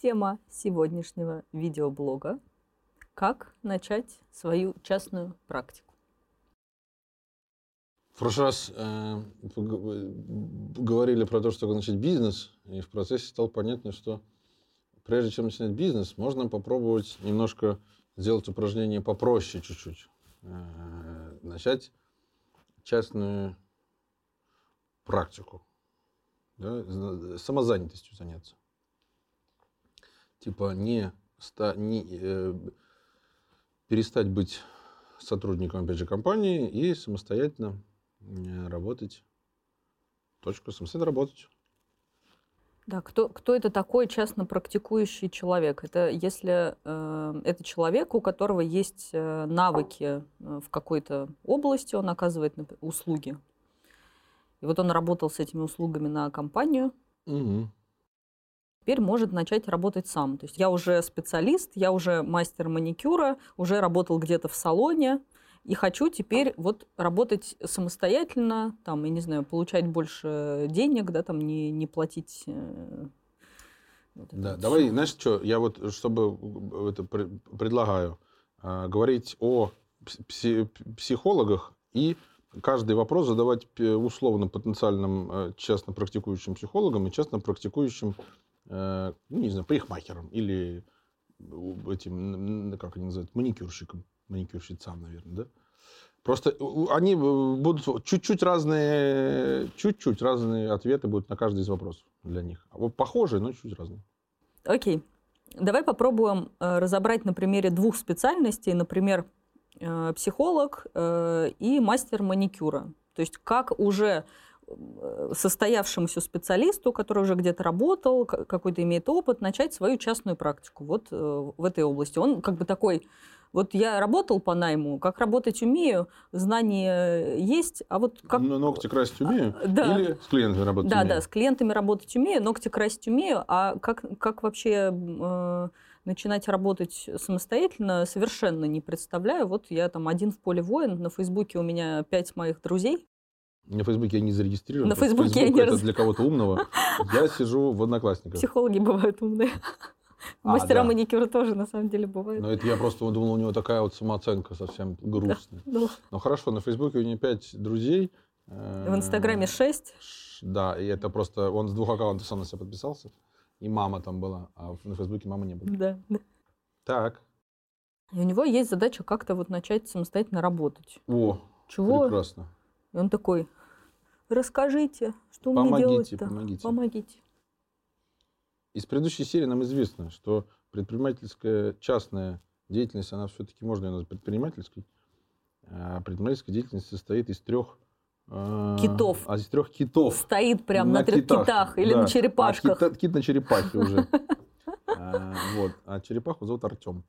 Тема сегодняшнего видеоблога – как начать свою частную практику. В прошлый раз э, говорили про то, что начать бизнес, и в процессе стало понятно, что прежде чем начинать бизнес, можно попробовать немножко сделать упражнение попроще чуть-чуть. Э, начать частную практику. Да, самозанятостью заняться. Типа не, ста, не э, перестать быть сотрудником, опять же, компании и самостоятельно э, работать. Точка, самостоятельно работать. Да, кто, кто это такой частно практикующий человек? Это если э, это человек, у которого есть э, навыки э, в какой-то области, он оказывает услуги. И вот он работал с этими услугами на компанию. Угу теперь может начать работать сам. То есть я уже специалист, я уже мастер маникюра, уже работал где-то в салоне, и хочу теперь вот работать самостоятельно, там, я не знаю, получать больше денег, да, там, не, не платить... Э, вот да, давай, все. знаешь что, я вот, чтобы это предлагаю, э, говорить о психологах и каждый вопрос задавать условно потенциальным э, частно практикующим психологам и частно практикующим Э, ну, не знаю, парикмахером или этим, как они называют, маникюрщиком, маникюрщицам, наверное, да? Просто они будут чуть-чуть разные, чуть-чуть разные ответы будут на каждый из вопросов для них. А вот похожие, но чуть разные. Окей. Давай попробуем э, разобрать на примере двух специальностей, например, э, психолог и мастер маникюра. То есть как уже Э, состоявшемуся специалисту, который уже где-то работал, какой-то имеет опыт, начать свою частную практику вот э, в этой области. Он как бы такой, вот я работал по найму, как работать умею, знания есть, а вот как... Но ногти красить умею? А, да. Или с клиентами работать да, умею? Да, да, с клиентами работать умею, ногти красить умею, а как, как вообще э, начинать работать самостоятельно, совершенно не представляю. Вот я там один в поле воин, на Фейсбуке у меня пять моих друзей, на Фейсбуке я не зарегистрирован. На Фейсбуке Facebook я не это для кого-то умного. Я сижу в Одноклассниках. Психологи бывают умные. А, Мастера да. маникюра тоже, на самом деле, бывают. Но это я просто думал, у него такая вот самооценка совсем грустная. Да, да. Ну хорошо, на Фейсбуке у него пять друзей. В Инстаграме шесть. Да, и это просто... Он с двух аккаунтов сам на себя подписался. И мама там была, а на Фейсбуке мамы не было. Да, да. Так. И у него есть задача как-то вот начать самостоятельно работать. О, Чего? прекрасно. И он такой, Расскажите, что помогите, мне делать-то? Помогите. Помогите. Из предыдущей серии нам известно, что предпринимательская частная деятельность, она все-таки можно ее назвать предпринимательской. А предпринимательская деятельность состоит из трех а, китов. А из трех китов. Стоит прям на, на трех китах, китах или да. на черепашках. А кит, кит на черепахе уже. А, вот. А черепаху зовут Артем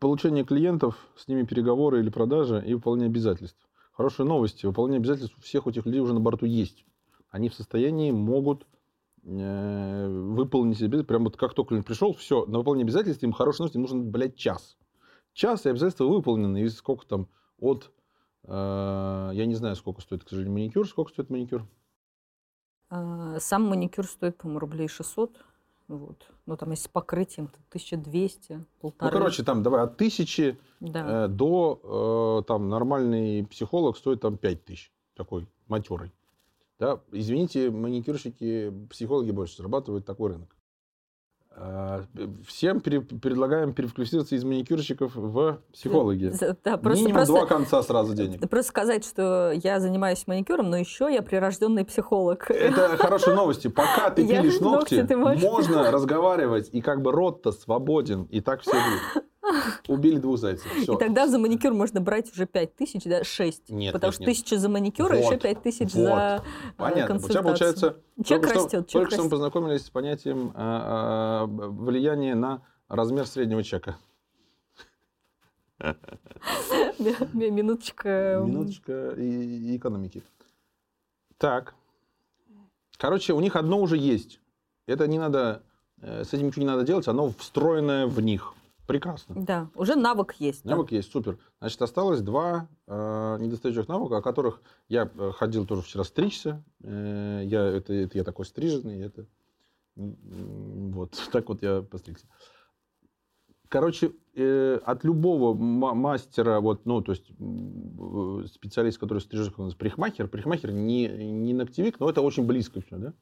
получение клиентов, с ними переговоры или продажи и выполнение обязательств. Хорошие новости. Выполнение обязательств у всех этих людей уже на борту есть. Они в состоянии могут э, выполнить обязательства. Прям вот как только клиент пришел, все, на выполнение обязательств им хорошие новости, им нужно, блядь, час. Час и обязательства выполнены. И сколько там от... Э, я не знаю, сколько стоит, к сожалению, маникюр. Сколько стоит маникюр? А, сам маникюр стоит, по-моему, рублей 600. Вот. Ну, там, если с покрытием, то 1200, полторы. Ну, короче, там, давай, от тысячи да. э, до, э, там, нормальный психолог стоит, там, 5000, такой, матерый. Да? Извините, маникюрщики, психологи больше зарабатывают такой рынок. А, всем пере, предлагаем переквалифицироваться из маникюрщиков в психологи. Да, просто, Минимум просто, два конца сразу денег. Просто сказать, что я занимаюсь маникюром, но еще я прирожденный психолог. Это хорошие новости. Пока ты пилишь ногти, можно разговаривать, и как бы рот-то свободен, и так все будет. Убили двух зайцев. Все. И тогда за маникюр можно брать уже 5 тысяч, да, 6. Нет, Потому нет, что тысяча за маникюр, вот, еще 5 тысяч вот. за э, Понятно. У тебя получается... Человек только растет. Что, только что мы познакомились с понятием а, а, влияния на размер среднего чека. Минуточка. Минуточка и экономики. Так. Короче, у них одно уже есть. Это не надо, э, с этим ничего не надо делать, оно встроенное в них. Прекрасно. Да, уже навык есть. Навык да. есть, супер. Значит, осталось два э, недостающих навыка, о которых я э, ходил тоже вчера стричься. Э, я, это, это я такой стриженный, это вот так вот я постригся. Короче, э, от любого мастера, вот, ну, то есть э, специалист, который стрижет, у нас парикмахер, парикмахер не, не ногтевик, но это очень близко все, да?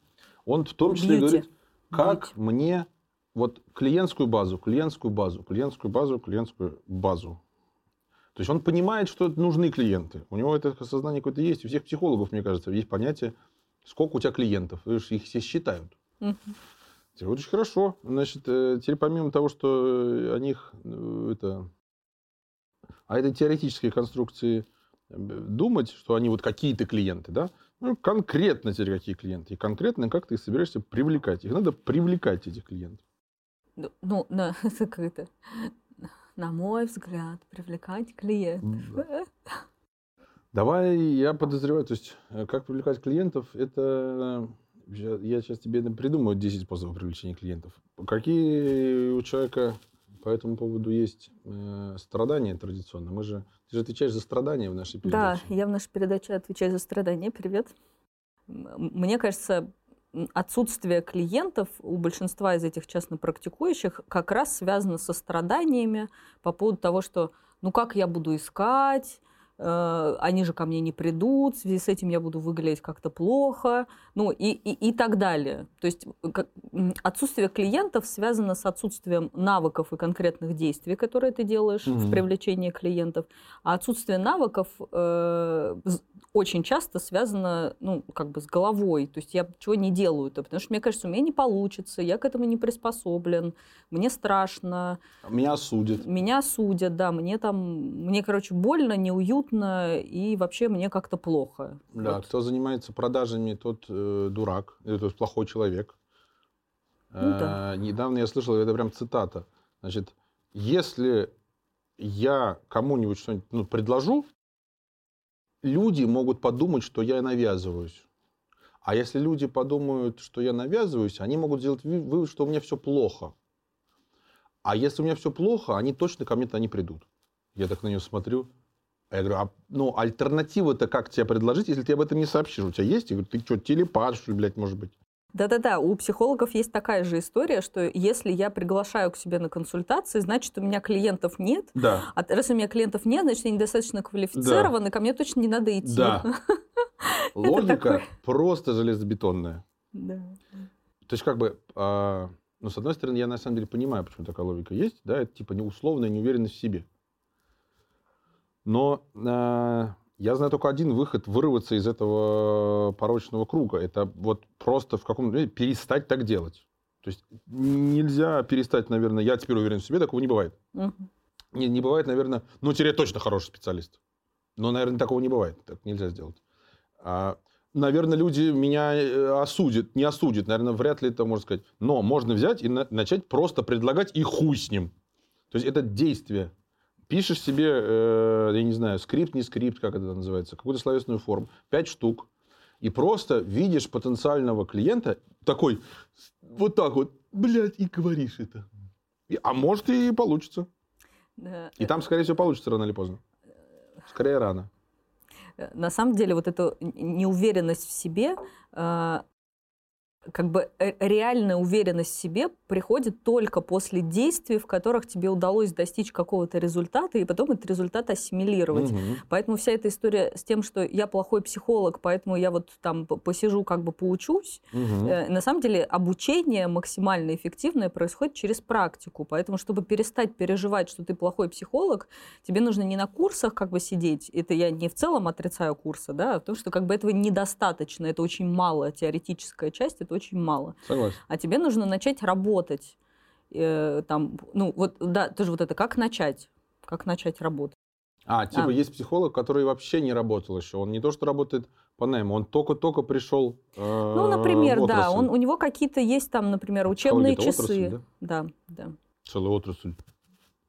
Он в том числе Бьюти. говорит, как Бьюти. мне вот клиентскую базу, клиентскую базу, клиентскую базу, клиентскую базу. То есть он понимает, что нужны клиенты. У него это сознание какое-то есть. У всех психологов, мне кажется, есть понятие, сколько у тебя клиентов. Их все считают. Угу. Очень хорошо. Значит, э, теперь помимо того, что о них э, это... А это теоретические конструкции э, думать, что они вот какие-то клиенты, да? Ну, конкретно теперь какие клиенты. И конкретно как ты собираешься привлекать. Их надо привлекать, этих клиентов. Ну, на, это, на мой взгляд, привлекать клиентов. Давай я подозреваю, то есть э, как привлекать клиентов, это я сейчас тебе придумаю 10 способов привлечения клиентов. Какие у человека по этому поводу есть э, страдания традиционно? Мы же, ты же отвечаешь за страдания в нашей передаче. Да, я в нашей передаче отвечаю за страдания. Привет. Мне кажется, отсутствие клиентов у большинства из этих частно практикующих как раз связано со страданиями по поводу того, что ну как я буду искать, э, они же ко мне не придут, в связи с этим я буду выглядеть как-то плохо, ну и, и, и так далее. То есть как, отсутствие клиентов связано с отсутствием навыков и конкретных действий, которые ты делаешь mm-hmm. в привлечении клиентов, а отсутствие навыков э, очень часто связано, ну, как бы с головой. То есть я чего не делаю-то, потому что мне кажется, у меня не получится, я к этому не приспособлен, мне страшно. Меня осудят. Меня осудят, да, мне там, мне, короче, больно, неуютно и вообще мне как-то плохо. Да, вот. кто занимается продажами, тот э, дурак, э, то есть плохой человек. Ну, да. э, недавно я слышал, это прям цитата. Значит, если я кому-нибудь что-нибудь ну, предложу, люди могут подумать, что я навязываюсь. А если люди подумают, что я навязываюсь, они могут сделать вывод, что у меня все плохо. А если у меня все плохо, они точно ко мне-то не придут. Я так на нее смотрю. А я говорю, а, ну, альтернатива-то как тебе предложить, если тебе об этом не сообщишь? У тебя есть? Я говорю, ты что, телепат, что ли, блядь, может быть? Да-да-да, у психологов есть такая же история, что если я приглашаю к себе на консультации, значит, у меня клиентов нет. Да. А раз у меня клиентов нет, значит, я недостаточно квалифицирован, да. ко мне точно не надо идти. Да. Логика просто железобетонная. Да. То есть, как бы, а, ну, с одной стороны, я на самом деле понимаю, почему такая логика есть, да, это типа неусловная неуверенность в себе. Но а, я знаю только один выход вырваться из этого порочного круга. Это вот просто в каком-то перестать так делать. То есть нельзя перестать, наверное, я теперь уверен в себе, такого не бывает. Угу. Не, не бывает, наверное, ну, теперь точно хороший специалист. Но, наверное, такого не бывает. Так нельзя сделать. А, наверное, люди меня э, осудят, не осудят. Наверное, вряд ли это можно сказать. Но можно взять и на, начать просто предлагать и хуй с ним. То есть это действие пишешь себе, э, я не знаю, скрипт, не скрипт, как это называется, какую-то словесную форму, пять штук, и просто видишь потенциального клиента такой, вот так вот, блядь, и говоришь это. А может и получится. Да. И там, скорее всего, получится рано или поздно. Скорее рано. На самом деле, вот эта неуверенность в себе, э, как бы э, реальная уверенность в себе приходит только после действий, в которых тебе удалось достичь какого-то результата, и потом этот результат ассимилировать. Угу. Поэтому вся эта история с тем, что я плохой психолог, поэтому я вот там посижу, как бы поучусь, угу. э, на самом деле обучение максимально эффективное происходит через практику. Поэтому, чтобы перестать переживать, что ты плохой психолог, тебе нужно не на курсах как бы сидеть, это я не в целом отрицаю курсы, да, а то, что как бы этого недостаточно, это очень мало теоретическая часть, это очень мало. Согласен. А тебе нужно начать работать. Э, там, ну, вот, да, тоже вот это, как начать? Как начать работать? А, типа а. есть психолог, который вообще не работал еще. Он не то, что работает по найму, он только-только пришел э, Ну, например, да. Он, у него какие-то есть там, например, учебные часы. Отрасль, да? Да, да. Целая отрасль.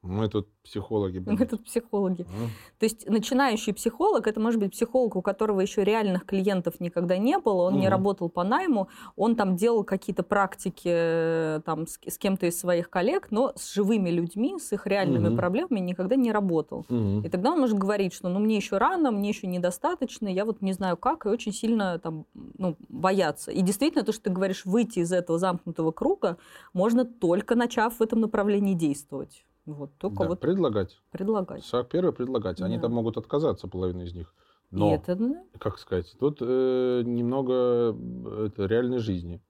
Мы тут психологи. Блин. Мы тут психологи. Mm. То есть начинающий психолог, это может быть психолог, у которого еще реальных клиентов никогда не было, он mm. не работал по найму, он там делал какие-то практики э, там, с, с кем-то из своих коллег, но с живыми людьми, с их реальными mm-hmm. проблемами никогда не работал. Mm-hmm. И тогда он может говорить, что ну мне еще рано, мне еще недостаточно, я вот не знаю как, и очень сильно там, ну, бояться. И действительно, то, что ты говоришь, выйти из этого замкнутого круга можно только начав в этом направлении действовать. Вот, только да, вот предлагать. Предлагать. Первый предлагать. Они да. там могут отказаться, половина из них. Но, это, как сказать, тут э, немного э, это, реальной жизни.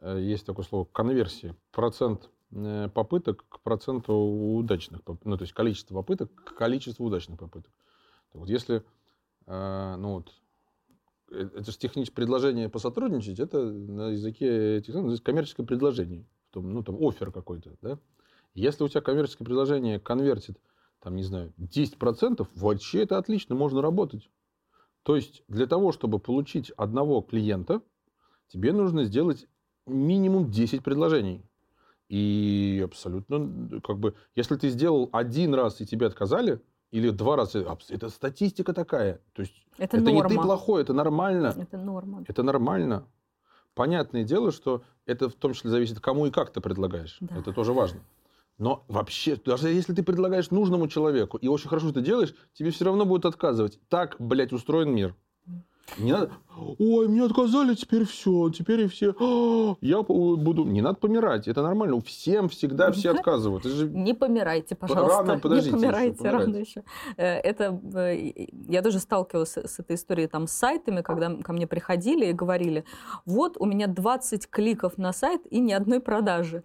Э, есть такое слово конверсия. Процент э, попыток к проценту удачных, ну, то есть количество попыток к количеству удачных попыток. Так вот, если, э, ну вот, это же техническое предложение посотрудничать, это на языке этих, ну, коммерческое предложение, ну, там, офер какой-то, да? Если у тебя коммерческое предложение конвертит, там, не знаю, 10%, вообще это отлично, можно работать. То есть для того, чтобы получить одного клиента, тебе нужно сделать минимум 10 предложений. И абсолютно, как бы, если ты сделал один раз и тебе отказали, или два раза, это статистика такая. То есть это, это не ты плохой, это нормально. Это норма. Это нормально. Понятное дело, что это в том числе зависит, кому и как ты предлагаешь. Да. Это тоже важно. Но вообще, даже если ты предлагаешь нужному человеку, и очень хорошо это делаешь, тебе все равно будут отказывать. Так, блядь, устроен мир. Не надо, ой, мне отказали, теперь все, теперь и все, я буду, не надо помирать, это нормально, всем всегда все отказывают. Это же... Не помирайте, пожалуйста, рано, подождите, не помирайте, еще, рано еще. Э, это, э, я тоже сталкивалась с этой историей там с сайтами, когда ко мне приходили и говорили, вот у меня 20 кликов на сайт и ни одной продажи.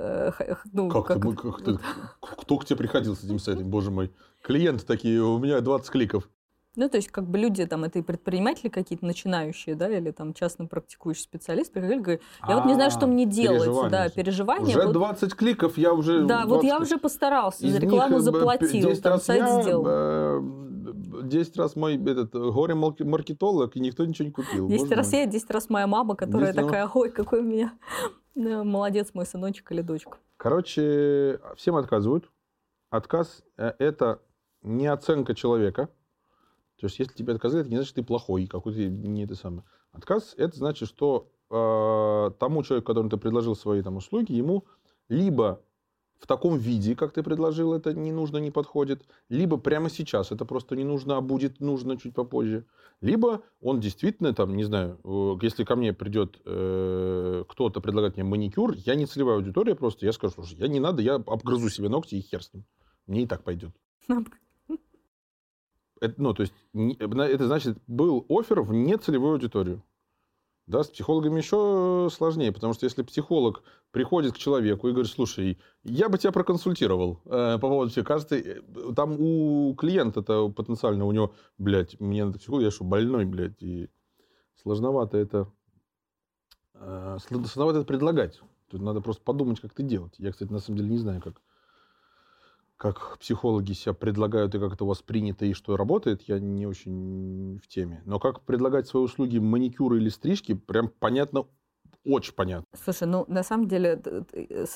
Э, ну, как, как... Ты, как ты, кто к тебе приходил с этим сайтом, боже мой? Клиенты такие, у меня 20 кликов. Ну, то есть, как бы люди, там, это и предприниматели какие-то начинающие, да, или там частно практикующий специалист, приходили, говорят, я вот не знаю, что мне делать, да, переживания. Уже 20 кликов, я уже... Да, вот я уже постарался, за рекламу э, заплатил, там, сайт сделал. 10 э, раз мой этот горе-маркетолог, и никто ничего не купил. 10 раз я, 10 раз моя мама, которая такая, ой, какой у меня молодец мой сыночек или дочка. Короче, всем отказывают. Отказ э, – это не оценка человека – то есть, если тебе отказали, это не значит, что ты плохой, какой-то не это самое. Отказ – это значит, что э, тому человеку, которому ты предложил свои там, услуги, ему либо в таком виде, как ты предложил, это не нужно, не подходит, либо прямо сейчас это просто не нужно, а будет нужно чуть попозже, либо он действительно, там, не знаю, э, если ко мне придет э, кто-то предлагать мне маникюр, я не целевая аудитория просто, я скажу, слушай, я не надо, я обгрызу себе ногти и хер с ним. Мне и так пойдет. Это, ну, то есть, это значит, был офер в нецелевую аудиторию. Да, с психологами еще сложнее, потому что если психолог приходит к человеку и говорит, слушай, я бы тебя проконсультировал э, по поводу всего, кажется, э, там у клиента-то потенциально, у него, блядь, мне надо психолог, я что, больной, блядь, и сложновато это, э, сложновато это предлагать. Тут надо просто подумать, как это делать. Я, кстати, на самом деле не знаю, как как психологи себя предлагают и как это воспринято и что работает, я не очень в теме. Но как предлагать свои услуги маникюры или стрижки, прям понятно очень понятно. Слушай, ну на самом деле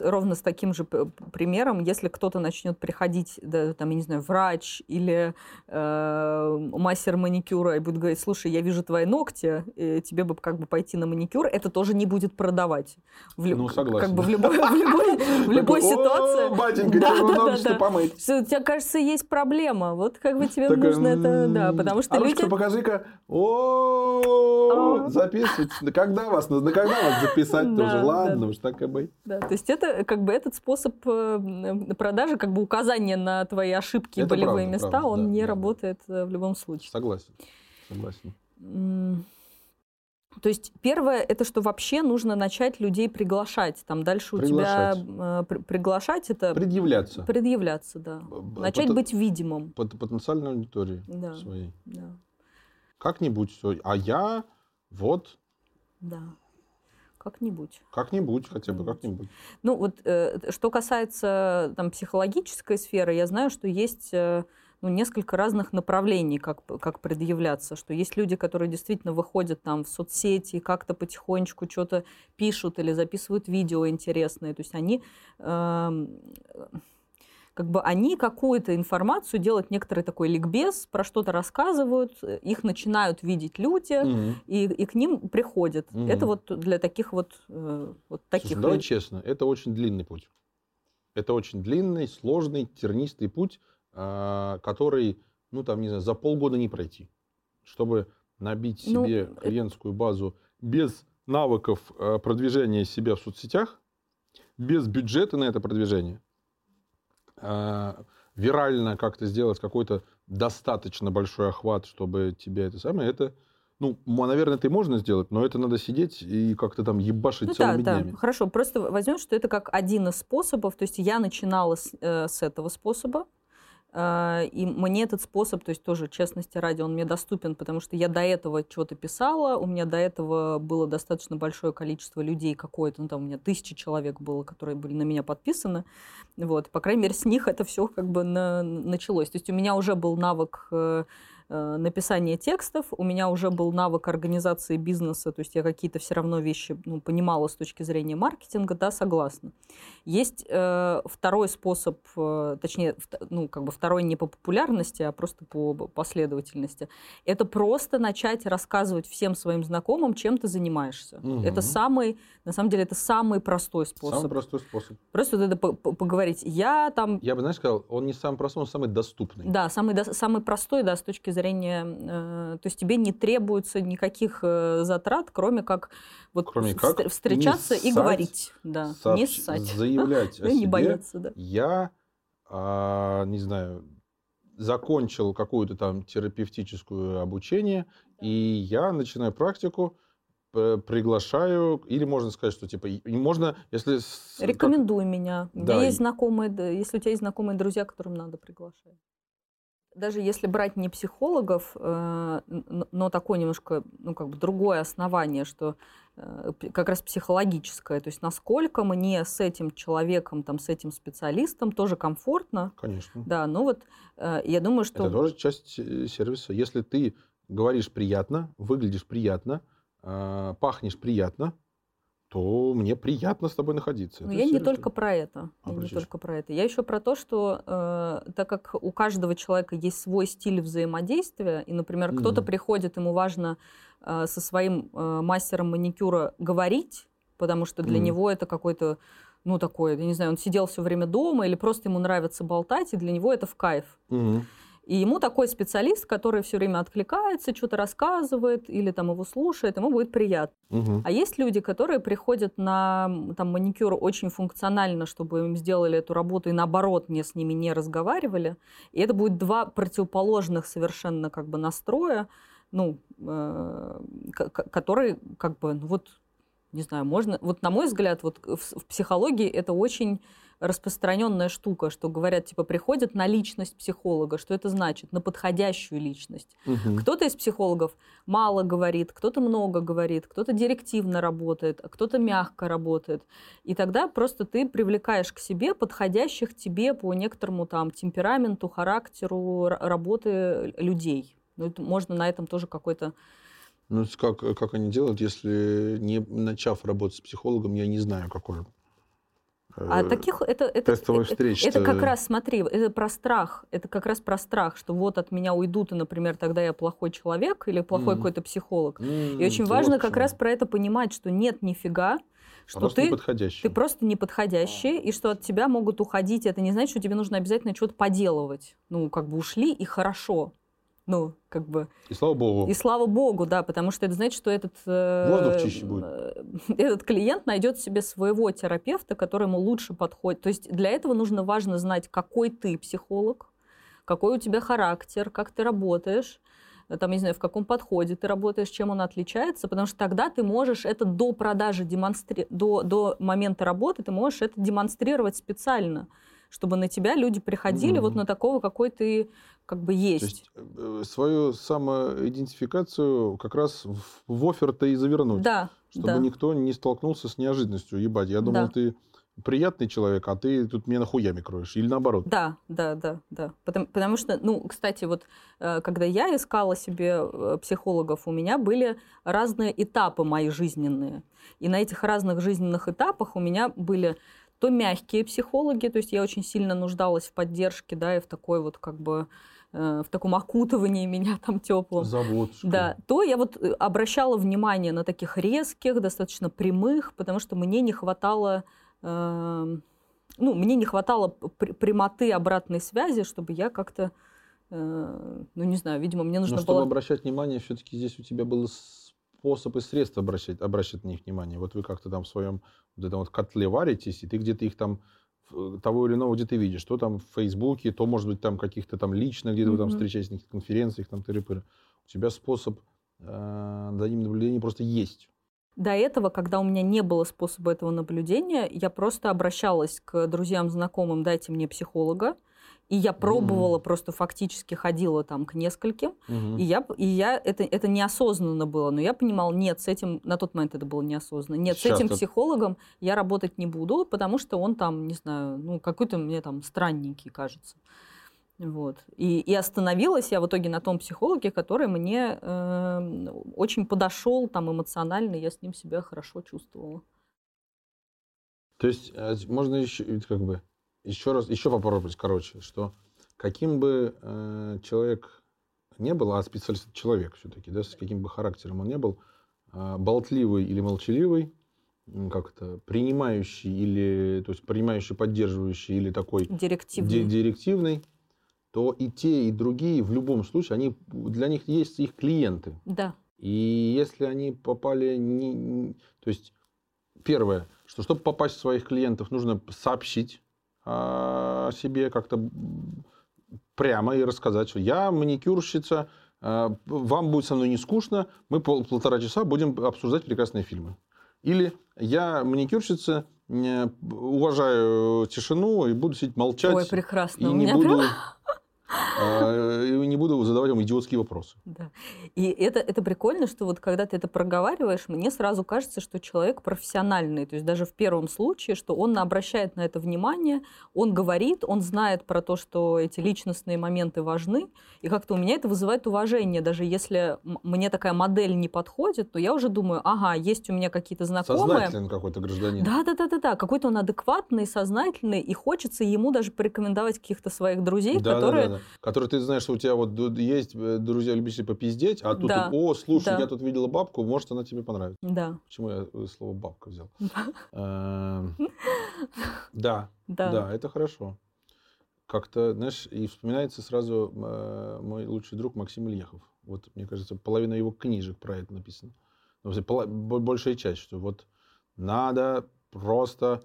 ровно с таким же примером, если кто-то начнет приходить, да, там, я не знаю, врач или э, мастер маникюра и будет говорить, слушай, я вижу твои ногти, тебе бы как бы пойти на маникюр, это тоже не будет продавать. В, ну, согласен. Как бы в любой, в любой, в любой ситуации. батенька, да, тебе да, да, помыть. Что, у тебя, кажется, есть проблема. Вот как бы тебе нужно это, да, потому что люди... покажи-ка. О, записывать. Когда вас, когда вас записать тоже. Ладно, уж так и быть. Да, то есть это как бы этот способ э, продажи, как бы указание на твои ошибки и болевые места, он не работает да. в любом случае. Согласен. Согласен. То есть первое, это что вообще нужно начать людей приглашать. Там дальше приглашать. у тебя э, при, приглашать это... Предъявляться. Предъявляться, да. Начать Пот... быть видимым. Под потенциальной аудитории да. своей. Да. Как-нибудь все. А я вот... Да. Как-нибудь. Как-нибудь, хотя бы как-нибудь. Ну вот, э, что касается там, психологической сферы, я знаю, что есть э, ну, несколько разных направлений, как, как предъявляться. Что есть люди, которые действительно выходят там в соцсети как-то потихонечку что-то пишут или записывают видео интересные. То есть они... Э, как бы они какую-то информацию делают, некоторый такой ликбез, про что-то рассказывают, их начинают видеть люди, угу. и, и к ним приходят. Угу. Это вот для таких вот, э, вот таких Слушай, давай честно, это очень длинный путь. Это очень длинный, сложный, тернистый путь, а, который, ну там, не знаю, за полгода не пройти. Чтобы набить ну, себе ну, клиентскую базу без навыков э, продвижения себя в соцсетях, без бюджета на это продвижение, э, вирально как-то сделать какой-то достаточно большой охват, чтобы тебе это самое, это, ну, наверное, это и можно сделать, но это надо сидеть и как-то там ебашить ну, целыми да, днями. Да, хорошо, просто возьмем, что это как один из способов, то есть я начинала с, э, с этого способа, а, и мне этот способ, то есть тоже честности ради, он мне доступен, потому что я до этого что-то писала, у меня до этого было достаточно большое количество людей какое-то, ну там у меня тысячи человек было, которые были на меня подписаны, вот, по крайней мере, с них это все как бы на, началось. То есть у меня уже был навык Э, написания текстов, у меня уже был навык организации бизнеса, то есть я какие-то все равно вещи ну, понимала с точки зрения маркетинга, да, согласна. Есть э, второй способ, э, точнее, ну, как бы второй не по популярности, а просто по последовательности. Это просто начать рассказывать всем своим знакомым, чем ты занимаешься. Угу. Это самый, на самом деле, это самый простой способ. Самый простой способ. Просто вот это поговорить. Я там... Я бы, знаешь, сказал, он не самый простой, он самый доступный. Да, самый, самый простой, да, с точки зрения, э, то есть тебе не требуется никаких э, затрат, кроме как вот кроме как встречаться и говорить, да, сообщ... не ссать, заявлять о себе. Не бояться, да. Я, а, не знаю, закончил какую-то там терапевтическую обучение, и я начинаю практику, приглашаю, или можно сказать, что типа можно, если рекомендуй как... меня. У да. меня есть знакомые, если у тебя есть знакомые друзья, которым надо приглашать даже если брать не психологов, э, но такое немножко, ну, как бы другое основание, что э, как раз психологическое, то есть насколько мне с этим человеком, там, с этим специалистом тоже комфортно. Конечно. Да, ну вот э, я думаю, что... Это тоже часть сервиса. Если ты говоришь приятно, выглядишь приятно, пахнешь приятно, то мне приятно с тобой находиться. Но это я не только про это. А, я не только про это. Я еще про то, что э, так как у каждого человека есть свой стиль взаимодействия, и, например, mm. кто-то приходит, ему важно э, со своим э, мастером маникюра говорить, потому что для mm. него это какой-то, ну, такой, я не знаю, он сидел все время дома, или просто ему нравится болтать, и для него это в кайф. Mm. И ему такой специалист, который все время откликается, что-то рассказывает или там его слушает, ему будет приятно. Угу. А есть люди, которые приходят на там, маникюр очень функционально, чтобы им сделали эту работу, и наоборот, не с ними не разговаривали. И это будет два противоположных совершенно как бы настроя, ну, э, которые как бы, ну, вот, не знаю, можно... Вот на мой взгляд, вот в, в психологии это очень распространенная штука, что говорят, типа, приходят на личность психолога. Что это значит? На подходящую личность. Угу. Кто-то из психологов мало говорит, кто-то много говорит, кто-то директивно работает, а кто-то мягко работает. И тогда просто ты привлекаешь к себе подходящих тебе по некоторому там темпераменту, характеру работы людей. Ну, можно на этом тоже какой-то ну, как, как они делают, если не начав работать с психологом, я не знаю, какой а э, таких это это тестовых встреч. Это, это как раз смотри, это про страх, это как раз про страх, что вот от меня уйдут и, например, тогда я плохой человек или плохой mm. какой-то психолог. Mm, и очень важно как раз про это понимать, что нет нифига, что просто ты, ты просто неподходящий, и что от тебя могут уходить. Это не значит, что тебе нужно обязательно что-то поделывать. Ну, как бы ушли и хорошо. Ну, как бы... И слава богу. И слава богу, да, потому что это значит, что этот... Э, Воздух чище будет. Этот клиент найдет себе своего терапевта, который ему лучше подходит. То есть для этого нужно важно знать, какой ты психолог, какой у тебя характер, как ты работаешь, там, не знаю, в каком подходе ты работаешь, чем он отличается, потому что тогда ты можешь это до продажи, демонстри... до, до момента работы, ты можешь это демонстрировать специально чтобы на тебя люди приходили mm-hmm. вот на такого, какой ты как бы есть. То есть э, свою самоидентификацию как раз в, в офер-то и завернуть. Да. Чтобы да. никто не столкнулся с неожиданностью. Ебать, я думал, да. ты приятный человек, а ты тут меня нахуями кроешь. Или наоборот. Да, да, да, да. Потому, потому что, ну, кстати, вот э, когда я искала себе э, психологов, у меня были разные этапы мои жизненные. И на этих разных жизненных этапах у меня были то мягкие психологи, то есть я очень сильно нуждалась в поддержке, да, и в такой вот как бы э, в таком окутывании меня там теплым. Заботушка. Да, то я вот э, обращала внимание на таких резких, достаточно прямых, потому что мне не хватало, э, ну, мне не хватало прямоты обратной связи, чтобы я как-то, э, ну, не знаю, видимо, мне нужно Но было... чтобы обращать внимание, все-таки здесь у тебя было способ и средства обращать, обращать на них внимание. Вот вы как-то там в своем вот этом вот котле варитесь, и ты где-то их там того или иного где ты видишь, что там в Фейсбуке, то, может быть, там каких-то там лично, где-то mm-hmm. вы там встречаетесь на конференциях, там тыры-пыры. У тебя способ э, за ним наблюдения просто есть. До этого, когда у меня не было способа этого наблюдения, я просто обращалась к друзьям, знакомым, дайте мне психолога. И я пробовала, mm. просто фактически ходила там к нескольким. Mm-hmm. И я, и я это, это неосознанно было. Но я понимала, нет, с этим, на тот момент это было неосознанно. Нет, Сейчас с этим это... психологом я работать не буду, потому что он там, не знаю, ну, какой-то мне там странненький кажется. Вот. И, и остановилась я в итоге на том психологе, который мне э, очень подошел там эмоционально, я с ним себя хорошо чувствовала. То есть э, можно еще как бы еще раз, еще попробовать, короче, что каким бы э, человек не был, а специалист человек все-таки, да, с каким бы характером он не был, э, болтливый или молчаливый, как-то принимающий или, то есть принимающий, поддерживающий или такой директивный. директивный, то и те, и другие в любом случае, они, для них есть их клиенты. Да. И если они попали, не, то есть первое, что чтобы попасть в своих клиентов, нужно сообщить о себе как-то прямо и рассказать, что я маникюрщица, а, вам будет со мной не скучно, мы пол, полтора часа будем обсуждать прекрасные фильмы. Или я маникюрщица, уважаю тишину и буду сидеть молчать. Ой, прекрасно. И не буду... А, не буду задавать вам идиотские вопросы. Да. И это, это прикольно, что вот когда ты это проговариваешь, мне сразу кажется, что человек профессиональный. То есть даже в первом случае, что он обращает на это внимание, он говорит, он знает про то, что эти личностные моменты важны. И как-то у меня это вызывает уважение. Даже если мне такая модель не подходит, то я уже думаю, ага, есть у меня какие-то знакомые. Сознательный какой-то гражданин. Да, да, да, да, да. Какой-то он адекватный, сознательный, и хочется ему даже порекомендовать каких-то своих друзей, да, которые... Да, да, да который ты знаешь, что у тебя вот есть э, друзья-любители попиздеть, а тут, да. о, слушай, да. я тут видела бабку, может, она тебе понравится. Да. Почему я э, слово бабка взял? Эм, да, да, это хорошо. Как-то, знаешь, и вспоминается сразу э, мой лучший друг Максим Ильяхов. Вот, мне кажется, половина его книжек про это написано. Ну, большая часть, что вот надо просто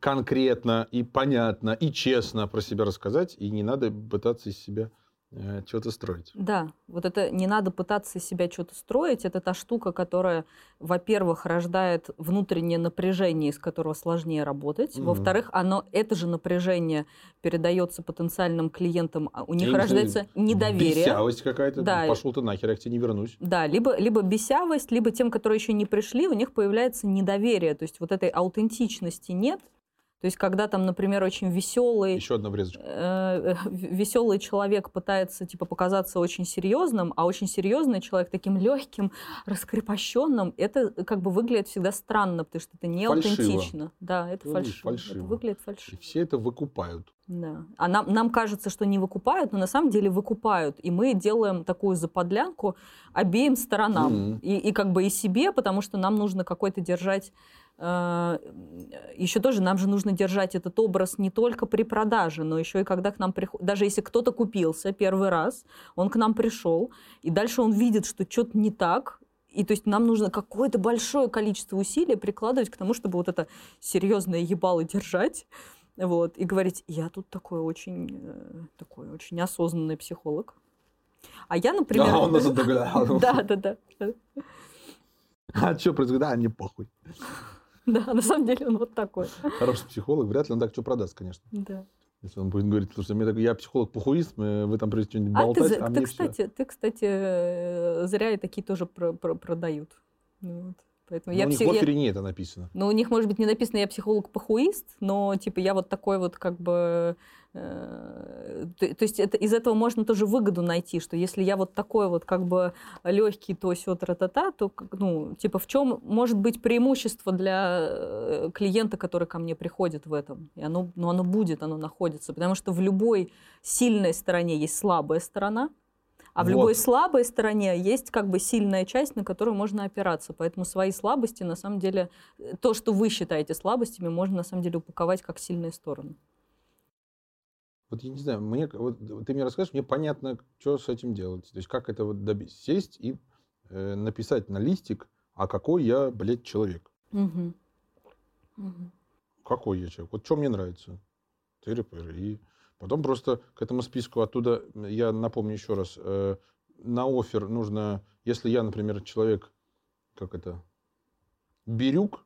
конкретно и понятно и честно про себя рассказать, и не надо пытаться из себя э, что-то строить. Да, вот это не надо пытаться из себя что-то строить. Это та штука, которая, во-первых, рождает внутреннее напряжение, из которого сложнее работать. Mm-hmm. Во-вторых, оно, это же напряжение передается потенциальным клиентам, а у них и рождается недоверие. Бесявость какая-то. Да. Пошел ты нахер, я к тебе не вернусь. Да, либо, либо бесявость, либо тем, которые еще не пришли, у них появляется недоверие. То есть вот этой аутентичности нет, то есть, когда там, например, очень веселый... Еще одна врезочка. Э, веселый человек пытается, типа, показаться очень серьезным, а очень серьезный человек таким легким, раскрепощенным, это как бы выглядит всегда странно, потому что это не фальшиво. аутентично. Да, это ну, фальшиво. фальшиво. Это выглядит фальшиво. И все это выкупают. Да. А нам, нам кажется, что не выкупают, но на самом деле выкупают. И мы делаем такую заподлянку обеим сторонам. Mm-hmm. И, и как бы и себе, потому что нам нужно какой-то держать Э, еще тоже нам же нужно держать этот образ не только при продаже, но еще и когда к нам приходит, даже если кто-то купился первый раз, он к нам пришел, и дальше он видит, что что-то не так, и то есть нам нужно какое-то большое количество усилий прикладывать к тому, чтобы вот это серьезное ебало держать, вот, и говорить, я тут такой очень, э, такой очень осознанный психолог. А я, например... Да, он нас Да, да, да. А что происходит? А, не похуй. Да, на самом деле он вот такой. Хороший психолог, вряд ли он так что продаст, конечно. Да. Если он будет говорить, слушай, мне так, я психолог-пухуист, вы там придете что-нибудь а болтать, ты, а ты, кстати, все. Ты, кстати, э, зря и такие тоже про про продают. Ну вот. Поэтому но я у них псих... в офере не это написано. Ну, у них, может быть, не написано «я психолог-пахуист», но, типа, я вот такой вот, как бы... Э, то, то есть это, из этого можно тоже выгоду найти, что если я вот такой вот, как бы, легкий, то все тра-та-та, то, ну, типа, в чем может быть преимущество для э, клиента, который ко мне приходит в этом? И оно, ну, оно будет, оно находится. Потому что в любой сильной стороне есть слабая сторона, а в вот. любой слабой стороне есть как бы сильная часть, на которую можно опираться. Поэтому свои слабости, на самом деле, э, то, что вы считаете слабостями, можно на самом деле упаковать как сильные стороны. Вот я не знаю, мне, вот, ты мне расскажешь, мне понятно, что с этим делать. То есть как это вот добить? Сесть и э, написать на листик, а какой я, блядь, человек. Угу. Угу. Какой я человек? Вот что мне нравится? Тыры-пыры. И Потом просто к этому списку оттуда, я напомню еще раз, э, на офер нужно, если я, например, человек, как это, Бирюк,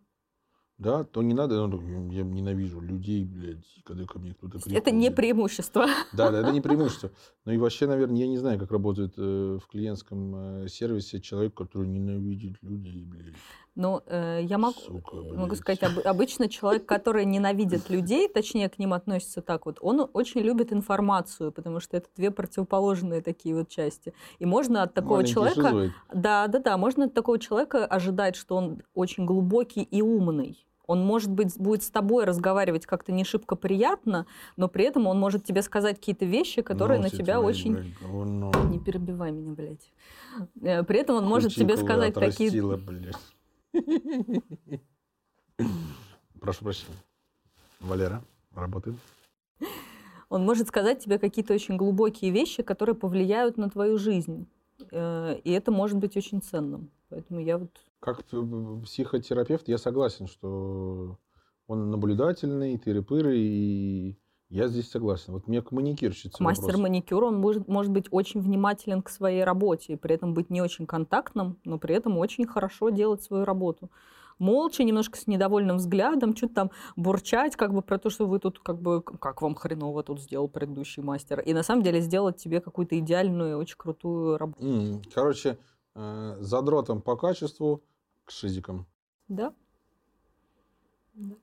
да, то не надо, ну, я ненавижу людей, блядь, когда ко мне кто-то приходит. Это не преимущество. Да, да, это не преимущество. Ну и вообще, наверное, я не знаю, как работает э, в клиентском э, сервисе человек, который ненавидит людей, блядь. Ну, э, я могу, Сука, могу сказать, об, обычно человек, который ненавидит людей, точнее, к ним относится так вот, он очень любит информацию, потому что это две противоположные такие вот части. И можно от такого Маленький человека... Шизоид. Да, да, да, можно от такого человека ожидать, что он очень глубокий и умный. Он, может быть, будет с тобой разговаривать как-то не шибко приятно, но при этом он может тебе сказать какие-то вещи, которые ну, на тебя очень... Блядь, oh, no. Не перебивай меня, блядь. Э, при этом он Кучику может тебе сказать такие... Блядь. Прошу прощения. Валера, работает. Он может сказать тебе какие-то очень глубокие вещи, которые повлияют на твою жизнь. Э, и это может быть очень ценным. Поэтому я вот... Как психотерапевт я согласен, что он наблюдательный, тыры-пыры, и я здесь согласен. Вот мне к маникюрщице Мастер вопрос. маникюра, он может, может быть очень внимателен к своей работе, и при этом быть не очень контактным, но при этом очень хорошо делать свою работу. Молча, немножко с недовольным взглядом, что-то там бурчать, как бы про то, что вы тут, как бы, как вам хреново тут сделал предыдущий мастер. И на самом деле сделать тебе какую-то идеальную, очень крутую работу. Короче, э, задротом по качеству к шизикам. Да. да.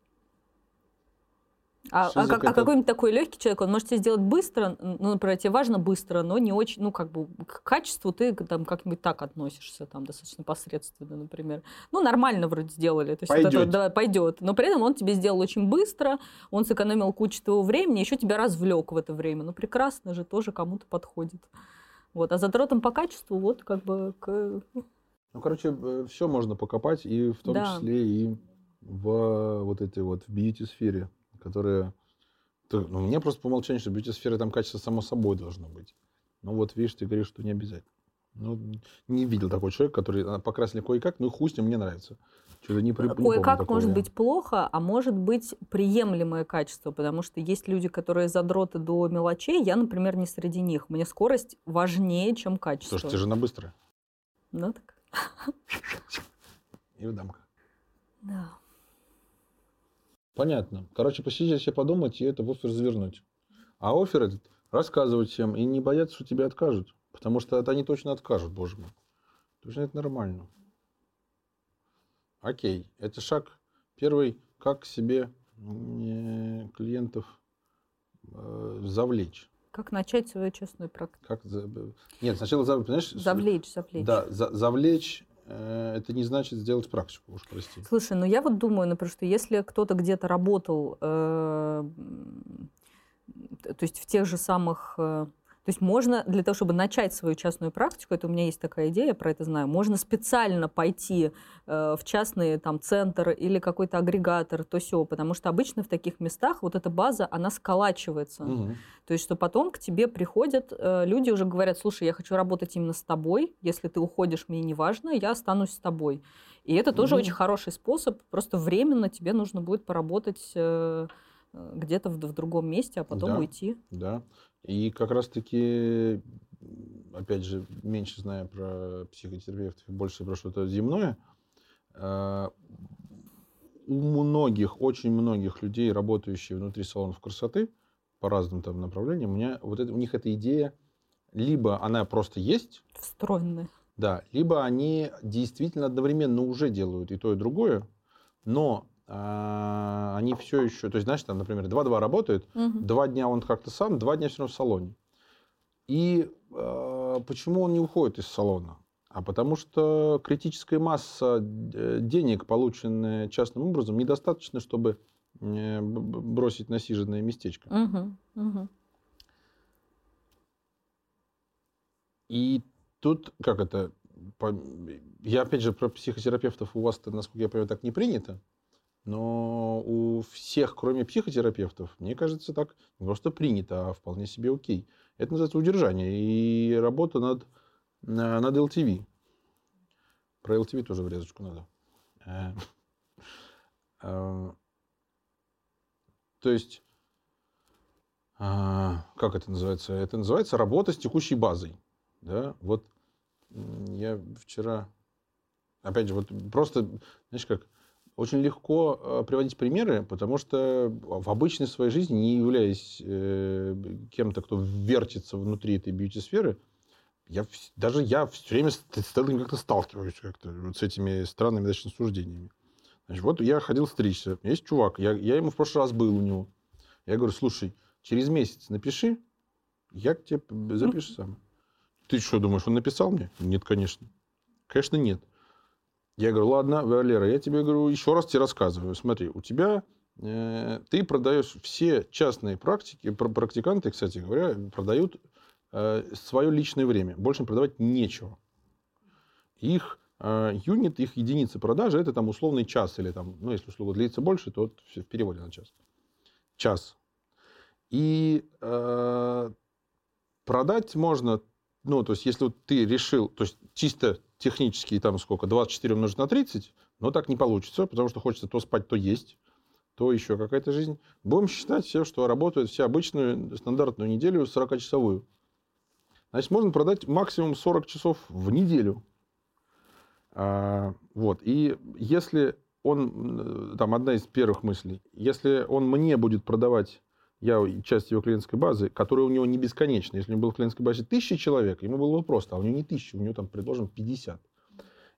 А, а, как, а какой-нибудь такой легкий человек, он может тебе сделать быстро, ну, например, тебе важно быстро, но не очень, ну, как бы, к качеству ты там как-нибудь так относишься, там, достаточно посредственно, например. Ну, нормально вроде сделали. То есть пойдет. Вот это, да, пойдет. Но при этом он тебе сделал очень быстро, он сэкономил кучу твоего времени, еще тебя развлек в это время. Ну, прекрасно же, тоже кому-то подходит. Вот. А задротом по качеству, вот, как бы, к... Ну, короче, э, все можно покопать, и в том да. числе и в вот этой вот в бьюти-сфере которые... Ну, мне просто по умолчанию, что бьюти-сфера там качество само собой должно быть. Ну вот, видишь, ты говоришь, что не обязательно. Ну, не видел такой человек, который а, покрасили кое-как, ну хуй с ним, мне нравится. Что-то не, при, Кое-как может быть плохо, а может быть приемлемое качество, потому что есть люди, которые задроты до мелочей. Я, например, не среди них. Мне скорость важнее, чем качество. Слушай, ты же на быстро. Ну так. И в дамка. Да. Понятно. Короче, посидеть себе подумать и это в офер завернуть. А офер этот рассказывать всем и не бояться, что тебе откажут. Потому что это они точно откажут, боже мой. Точно это нормально. Окей. Это шаг первый. Как себе клиентов э, завлечь. Как начать свою честную практику? Как Нет, сначала завлечь. Завлечь, завлечь. Да, за, завлечь Э, это не значит сделать практику, уж прости. Слушай, ну я вот думаю, например, что если кто-то где-то работал, э, то есть в тех же самых э, то есть можно для того, чтобы начать свою частную практику, это у меня есть такая идея, про это знаю, можно специально пойти э, в частный там центр или какой-то агрегатор, то все, потому что обычно в таких местах вот эта база, она сколачивается. Угу. То есть что потом к тебе приходят э, люди уже говорят, слушай, я хочу работать именно с тобой, если ты уходишь, мне не важно, я останусь с тобой. И это тоже угу. очень хороший способ, просто временно тебе нужно будет поработать э, э где-то в, в другом месте, а потом да, уйти. Да. И как раз-таки, опять же, меньше зная про психотерапевтов и больше про что-то земное, э, у многих, очень многих людей, работающих внутри салонов красоты, по разным там направлениям, у меня вот это, у них эта идея, либо она просто есть. Встроенная. Да, либо они действительно одновременно уже делают и то, и другое, но они все еще, то есть, знаешь, там, например, 2-2 работают, угу. два дня он как-то сам, два дня все равно в салоне. И а, почему он не уходит из салона? А потому что критическая масса э, денег, полученная частным образом, недостаточно, чтобы э, бросить насиженное местечко. Угу, угу. И тут, как это, я опять же про психотерапевтов у вас, насколько я понимаю, так не принято, но у всех, кроме психотерапевтов, мне кажется, так не просто принято, а вполне себе окей. Это называется удержание и работа над, над LTV. Про LTV тоже врезочку надо. Э, э, то есть, а, как это называется? Это называется работа с текущей базой. Да? Вот я вчера, опять же, вот просто, знаешь как, очень легко э, приводить примеры, потому что в обычной своей жизни, не являясь э, кем-то, кто вертится внутри этой бьюти-сферы, я, даже я все время как-то сталкиваюсь как-то, вот с этими странными достаточно суждениями. Значит, вот я ходил стричься, есть чувак, я, я ему в прошлый раз был у него. Я говорю, слушай, через месяц напиши, я к тебе запишу сам. Ты что думаешь, он написал мне? Нет, конечно. Конечно, нет. Я говорю, ладно, Валера, я тебе говорю, еще раз тебе рассказываю. Смотри, у тебя э, ты продаешь все частные практики, практиканты, кстати говоря, продают э, свое личное время. Больше продавать нечего. Их э, юнит, их единицы продажи это там условный час или там, ну если услуга длится больше, то вот в переводе на час. Час. И э, продать можно, ну то есть если вот ты решил, то есть чисто технически там сколько, 24 умножить на 30, но так не получится, потому что хочется то спать, то есть, то еще какая-то жизнь. Будем считать все, что работает все обычную стандартную неделю 40-часовую. Значит, можно продать максимум 40 часов в неделю. А, вот. И если он, там одна из первых мыслей, если он мне будет продавать я часть его клиентской базы, которая у него не бесконечна. Если у него было в клиентской базе тысяча человек, ему было бы просто, а у него не тысяча, у него там, предложим, 50.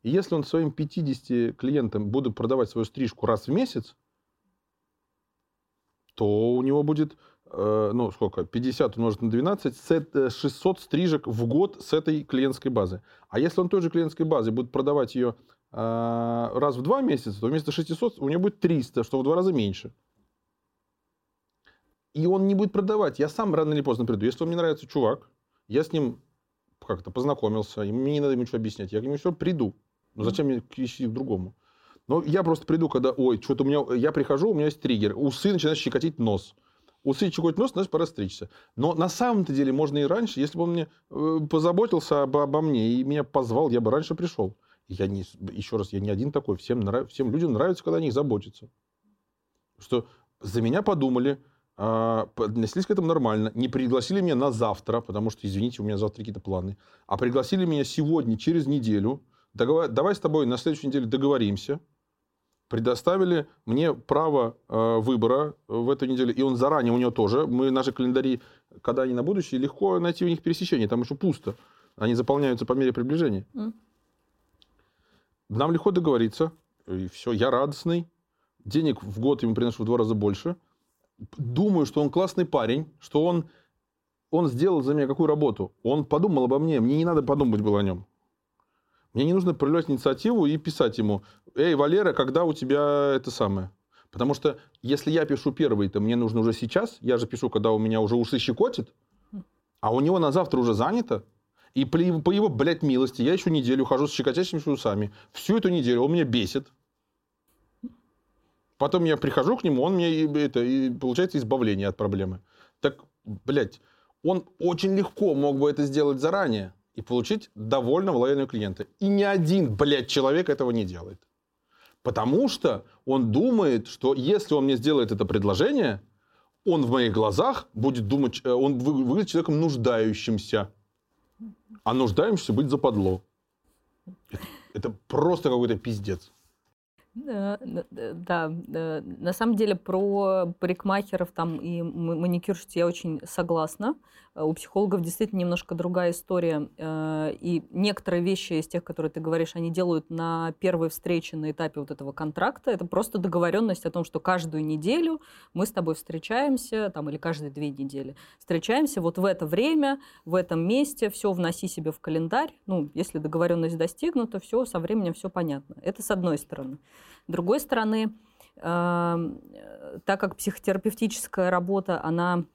И если он своим 50 клиентам будет продавать свою стрижку раз в месяц, то у него будет, э, ну, сколько, 50 умножить на 12, 600 э, стрижек в год с этой клиентской базы. А если он той же клиентской базы будет продавать ее э, раз в два месяца, то вместо 600 у него будет 300, что в два раза меньше и он не будет продавать. Я сам рано или поздно приду. Если он мне нравится чувак, я с ним как-то познакомился, и мне не надо ему ничего объяснять. Я к нему все приду. Ну зачем мне идти к другому? Но я просто приду, когда, ой, что-то у меня, я прихожу, у меня есть триггер. Усы начинают щекотить нос. Усы щекотить нос, значит, пора стричься. Но на самом-то деле можно и раньше, если бы он мне э, позаботился обо, обо мне и меня позвал, я бы раньше пришел. Я не, еще раз, я не один такой. Всем, нрав, всем людям нравится, когда о них заботятся. Что за меня подумали, отнеслись к этому нормально, не пригласили меня на завтра, потому что, извините, у меня завтра какие-то планы, а пригласили меня сегодня, через неделю, Договор... давай с тобой на следующей неделе договоримся, предоставили мне право э, выбора в эту неделю, и он заранее, у него тоже, мы наши календари, когда они на будущее, легко найти у них пересечение, там еще пусто, они заполняются по мере приближения. Mm. Нам легко договориться, и все, я радостный, денег в год ему приношу в два раза больше – думаю, что он классный парень, что он, он сделал за меня какую работу. Он подумал обо мне, мне не надо подумать было о нем. Мне не нужно проявлять инициативу и писать ему, эй, Валера, когда у тебя это самое? Потому что если я пишу первый, то мне нужно уже сейчас, я же пишу, когда у меня уже усы щекотит, а у него на завтра уже занято, и по его, блядь, милости я еще неделю хожу с щекотящими усами. Всю эту неделю он меня бесит. Потом я прихожу к нему, он мне это, и получается избавление от проблемы. Так, блядь, он очень легко мог бы это сделать заранее и получить довольно лояльного клиента. И ни один, блядь, человек этого не делает. Потому что он думает, что если он мне сделает это предложение, он в моих глазах будет думать, э, он выглядит человеком нуждающимся. А нуждающимся быть западло. Это, это просто какой-то пиздец. Да, да, на самом деле про парикмахеров там и маникюрщиц я очень согласна. Э, у психологов действительно немножко другая история. Э, и некоторые вещи из тех, которые ты говоришь, они делают на первой встрече на этапе вот этого контракта. Это просто договоренность о том, что каждую неделю мы с тобой встречаемся, там, или каждые две недели, встречаемся вот в это время, в этом месте, все вноси себе в календарь. Ну, если договоренность достигнута, все, со временем все понятно. Это с одной стороны. С другой стороны, эм, так как психотерапевтическая работа, она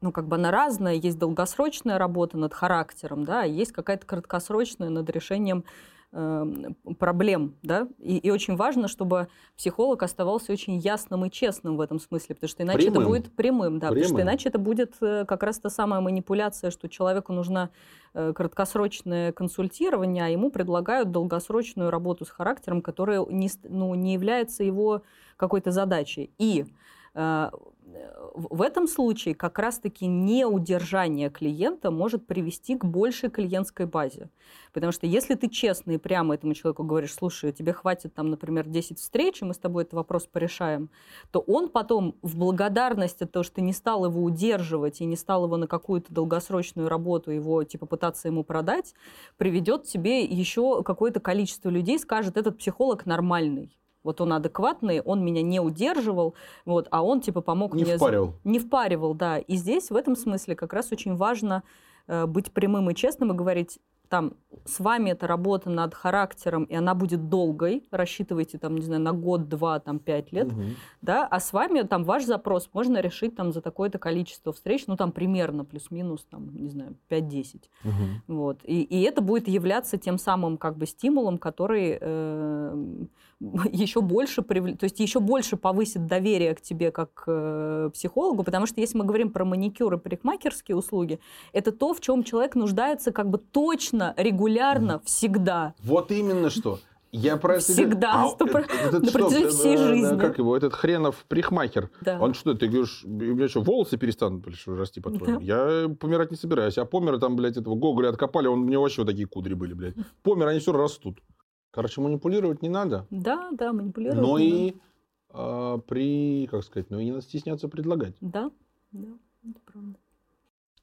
ну, как бы она разная, есть долгосрочная работа над характером, да, есть какая-то краткосрочная над решением проблем, да, и, и очень важно, чтобы психолог оставался очень ясным и честным в этом смысле, потому что иначе прямым. это будет прямым, да, прямым. потому что иначе это будет э, как раз та самая манипуляция, что человеку нужна э, краткосрочное консультирование, а ему предлагают долгосрочную работу с характером, которая не, ну, не является его какой-то задачей. И э, в этом случае как раз-таки неудержание клиента может привести к большей клиентской базе. Потому что если ты честно и прямо этому человеку говоришь, слушай, тебе хватит там, например, 10 встреч, и мы с тобой этот вопрос порешаем, то он потом в благодарность от того, что ты не стал его удерживать и не стал его на какую-то долгосрочную работу, его типа пытаться ему продать, приведет тебе еще какое-то количество людей, скажет, этот психолог нормальный. Вот он адекватный, он меня не удерживал, вот, а он типа помог не мне... Не впаривал. Не впаривал, да. И здесь в этом смысле как раз очень важно э, быть прямым и честным и говорить, там, с вами эта работа над характером, и она будет долгой, рассчитывайте, там, не знаю, на год, два, там, пять лет, угу. да, а с вами, там, ваш запрос можно решить, там, за такое-то количество встреч, ну, там, примерно, плюс-минус, там, не знаю, 5-10, угу. вот, и, и это будет являться тем самым, как бы, стимулом, который э, еще больше, прив... то есть еще больше повысит доверие к тебе как э, психологу, потому что если мы говорим про маникюр и парикмахерские услуги, это то, в чем человек нуждается, как бы, точно, регулярно, регулярно, всегда. Вот именно что. Я про это Всегда, а, это, это, на протяжении всей э, жизни. Как его, этот хренов прихмахер. Да. Он что, ты говоришь, у меня что, волосы перестанут блядь, расти, по-твоему? Да. Я помирать не собираюсь. А помер там, блядь, этого Гоголя откопали, он, у него вообще вот такие кудри были, блядь. Помер, они все растут. Короче, манипулировать не надо. Да, да, манипулировать Но и э, при, как сказать, ну и не надо стесняться предлагать. Да, да, это правда.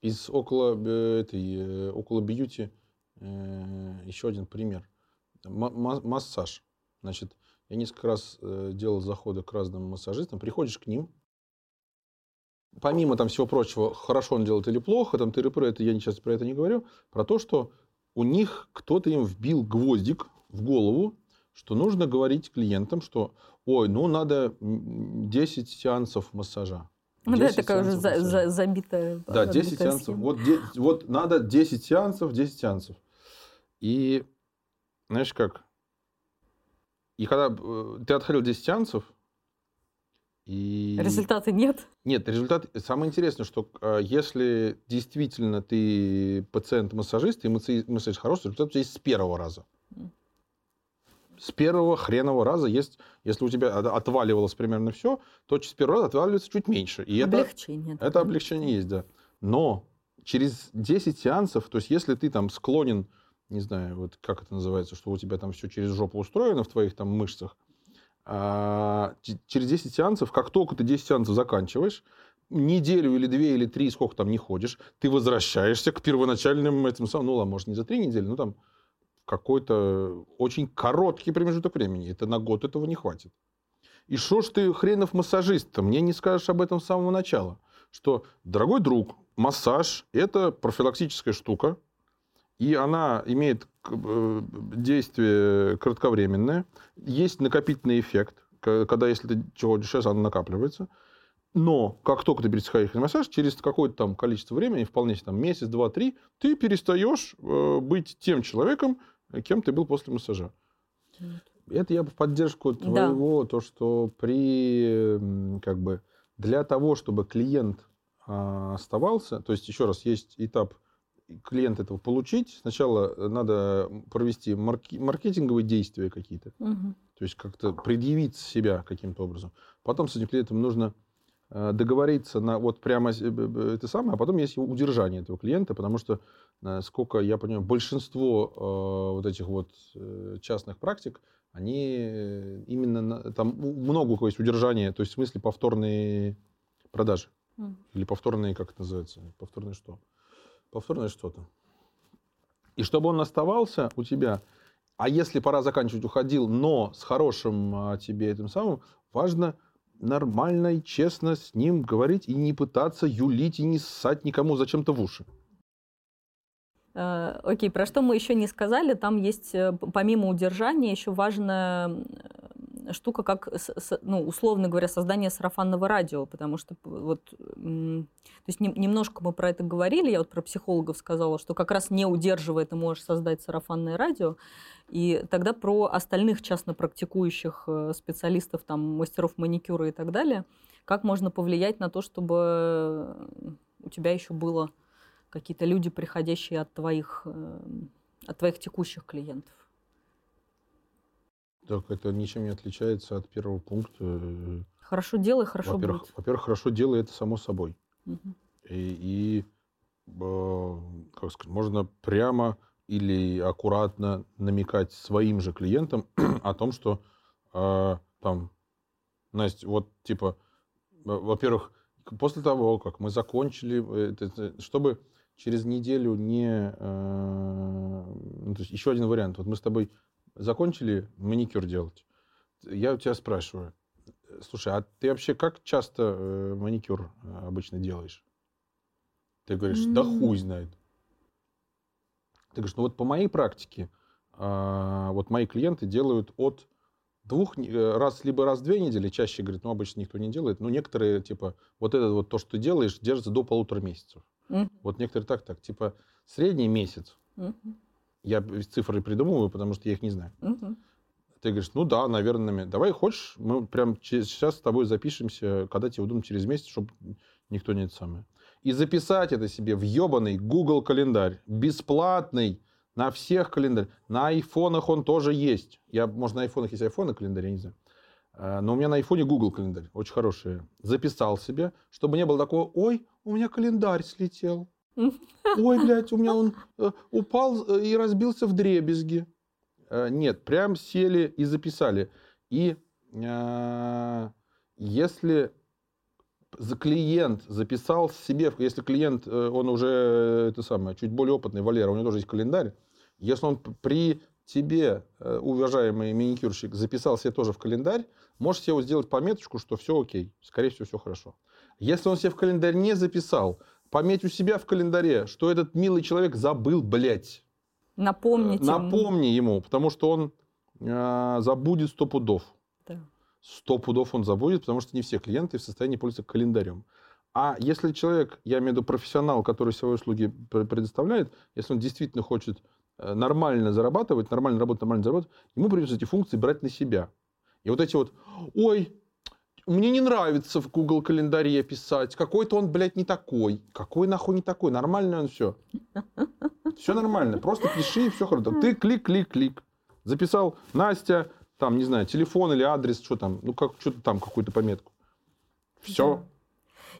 Из около э, этой, э, около бьюти Э, еще один пример. Массаж. Значит, я несколько раз э, делал заходы к разным массажистам. Приходишь к ним, помимо там всего прочего, хорошо он делает или плохо, там ты про это я сейчас про это не говорю, про то, что у них кто-то им вбил гвоздик в голову, что нужно говорить клиентам, что, ой, ну надо 10 сеансов массажа. Ну да, такая уже за, за, забитая. Да, 10 сеансов. Вот, вот надо 10 сеансов, 10 сеансов. И знаешь как? И когда э, ты отходил 10 сеансов, и... Результата нет? Нет, результат... Самое интересное, что э, если действительно ты пациент-массажист, и массаж хороший, результат у тебя есть с первого раза. С первого хренового раза есть, если у тебя отваливалось примерно все, то с первого раза отваливается чуть меньше. И облегчение. Это, это облегчение есть, да. Но через 10 сеансов, то есть если ты там склонен не знаю, вот как это называется, что у тебя там все через жопу устроено в твоих там мышцах, а, через 10 сеансов, как только ты 10 сеансов заканчиваешь, неделю или две или три, сколько там не ходишь, ты возвращаешься к первоначальным этим самым, ну ладно, может не за три недели, ну там какой-то очень короткий промежуток времени. Это на год этого не хватит. И что ж ты хренов массажист -то? мне не скажешь об этом с самого начала? Что, дорогой друг, массаж – это профилактическая штука, и она имеет э, действие кратковременное. Есть накопительный эффект, когда если ты чего дешевле, она накапливается. Но как только ты пересекаешь на массаж, через какое-то там количество времени, вполне там месяц, два, три, ты перестаешь э, быть тем человеком, кем ты был после массажа. Это я в поддержку твоего, да. то, что при, как бы, для того, чтобы клиент а, оставался, то есть, еще раз, есть этап клиент этого получить, сначала э, надо провести марки, маркетинговые действия какие-то, угу. то есть как-то предъявить себя каким-то образом. Потом с этим клиентом нужно договориться на вот прямо э, это самое, а потом есть удержание этого клиента, потому что, сколько я понимаю, большинство вот этих вот частных практик, они именно там много у кого есть удержание, то есть в смысле повторные продажи. Mm. Или повторные, как это называется? Повторные что? Повторное что-то. И чтобы он оставался у тебя, а если пора заканчивать, уходил, но с хорошим а, тебе этим самым, важно нормально и честно с ним говорить и не пытаться юлить и не ссать никому зачем-то в уши. Э, окей, про что мы еще не сказали, там есть э, помимо удержания еще важная штука, как, ну, условно говоря, создание сарафанного радио, потому что вот, то есть немножко мы про это говорили, я вот про психологов сказала, что как раз не удерживая ты можешь создать сарафанное радио, и тогда про остальных частно практикующих э, специалистов, там, мастеров маникюра и так далее, как можно повлиять на то, чтобы у тебя еще было какие-то люди, приходящие от твоих, э, от твоих текущих клиентов. Так это ничем не отличается от первого пункта. Хорошо делай, хорошо во-первых, будет. Во-первых, хорошо делай это само собой. Угу. И, и э, как сказать, можно прямо или аккуратно намекать своим же клиентам о том, что э, там, Настя, вот типа, во-первых, после того, как мы закончили, это, чтобы через неделю не... Э, ну, то есть еще один вариант. Вот мы с тобой закончили маникюр делать. Я у тебя спрашиваю, слушай, а ты вообще как часто э, маникюр э, обычно делаешь? Ты говоришь, да хуй знает. Ты говоришь, ну вот по моей практике, э, вот мои клиенты делают от двух э, раз, либо раз в две недели, чаще, говорит, ну обычно никто не делает, но некоторые, типа, вот это вот то, что ты делаешь, держится до полутора месяцев. Mm-hmm. Вот некоторые так, так, типа, средний месяц. Mm-hmm. Я цифры придумываю, потому что я их не знаю. Угу. Ты говоришь, ну да, наверное, давай хочешь, мы прям сейчас с тобой запишемся, когда тебе удобно через месяц, чтобы никто не это самое. И записать это себе в ебаный Google календарь, бесплатный, на всех календарь. На айфонах он тоже есть. Я, может, на айфонах есть айфоны календарь, я не знаю. А, но у меня на айфоне Google календарь, очень хороший. Записал себе, чтобы не было такого, ой, у меня календарь слетел. Ой, блядь, у меня он э, упал э, и разбился в дребезги. Э, нет, прям сели и записали. И если клиент записал себе, если клиент, он уже это самое, чуть более опытный, Валера, у него тоже есть календарь, если он при тебе, уважаемый маникюрщик, записал себе тоже в календарь, можешь себе сделать пометочку, что все окей, скорее всего, все хорошо. Если он себе в календарь не записал, Пометь у себя в календаре, что этот милый человек забыл, блядь. Напомните Напомни ему, ему потому что он э, забудет сто пудов. Да. Сто пудов он забудет, потому что не все клиенты в состоянии пользоваться календарем. А если человек, я имею в виду профессионал, который свои услуги предоставляет, если он действительно хочет э, нормально зарабатывать, нормально работать, нормально зарабатывать, ему придется эти функции брать на себя. И вот эти вот, ой, мне не нравится в Google календаре писать. Какой-то он, блядь, не такой. Какой нахуй не такой? Нормальный он все. Все нормально. Просто пиши, и все хорошо. Ты клик, клик, клик. Записал Настя, там, не знаю, телефон или адрес, что там, ну, как, что-то там, какую-то пометку. Все.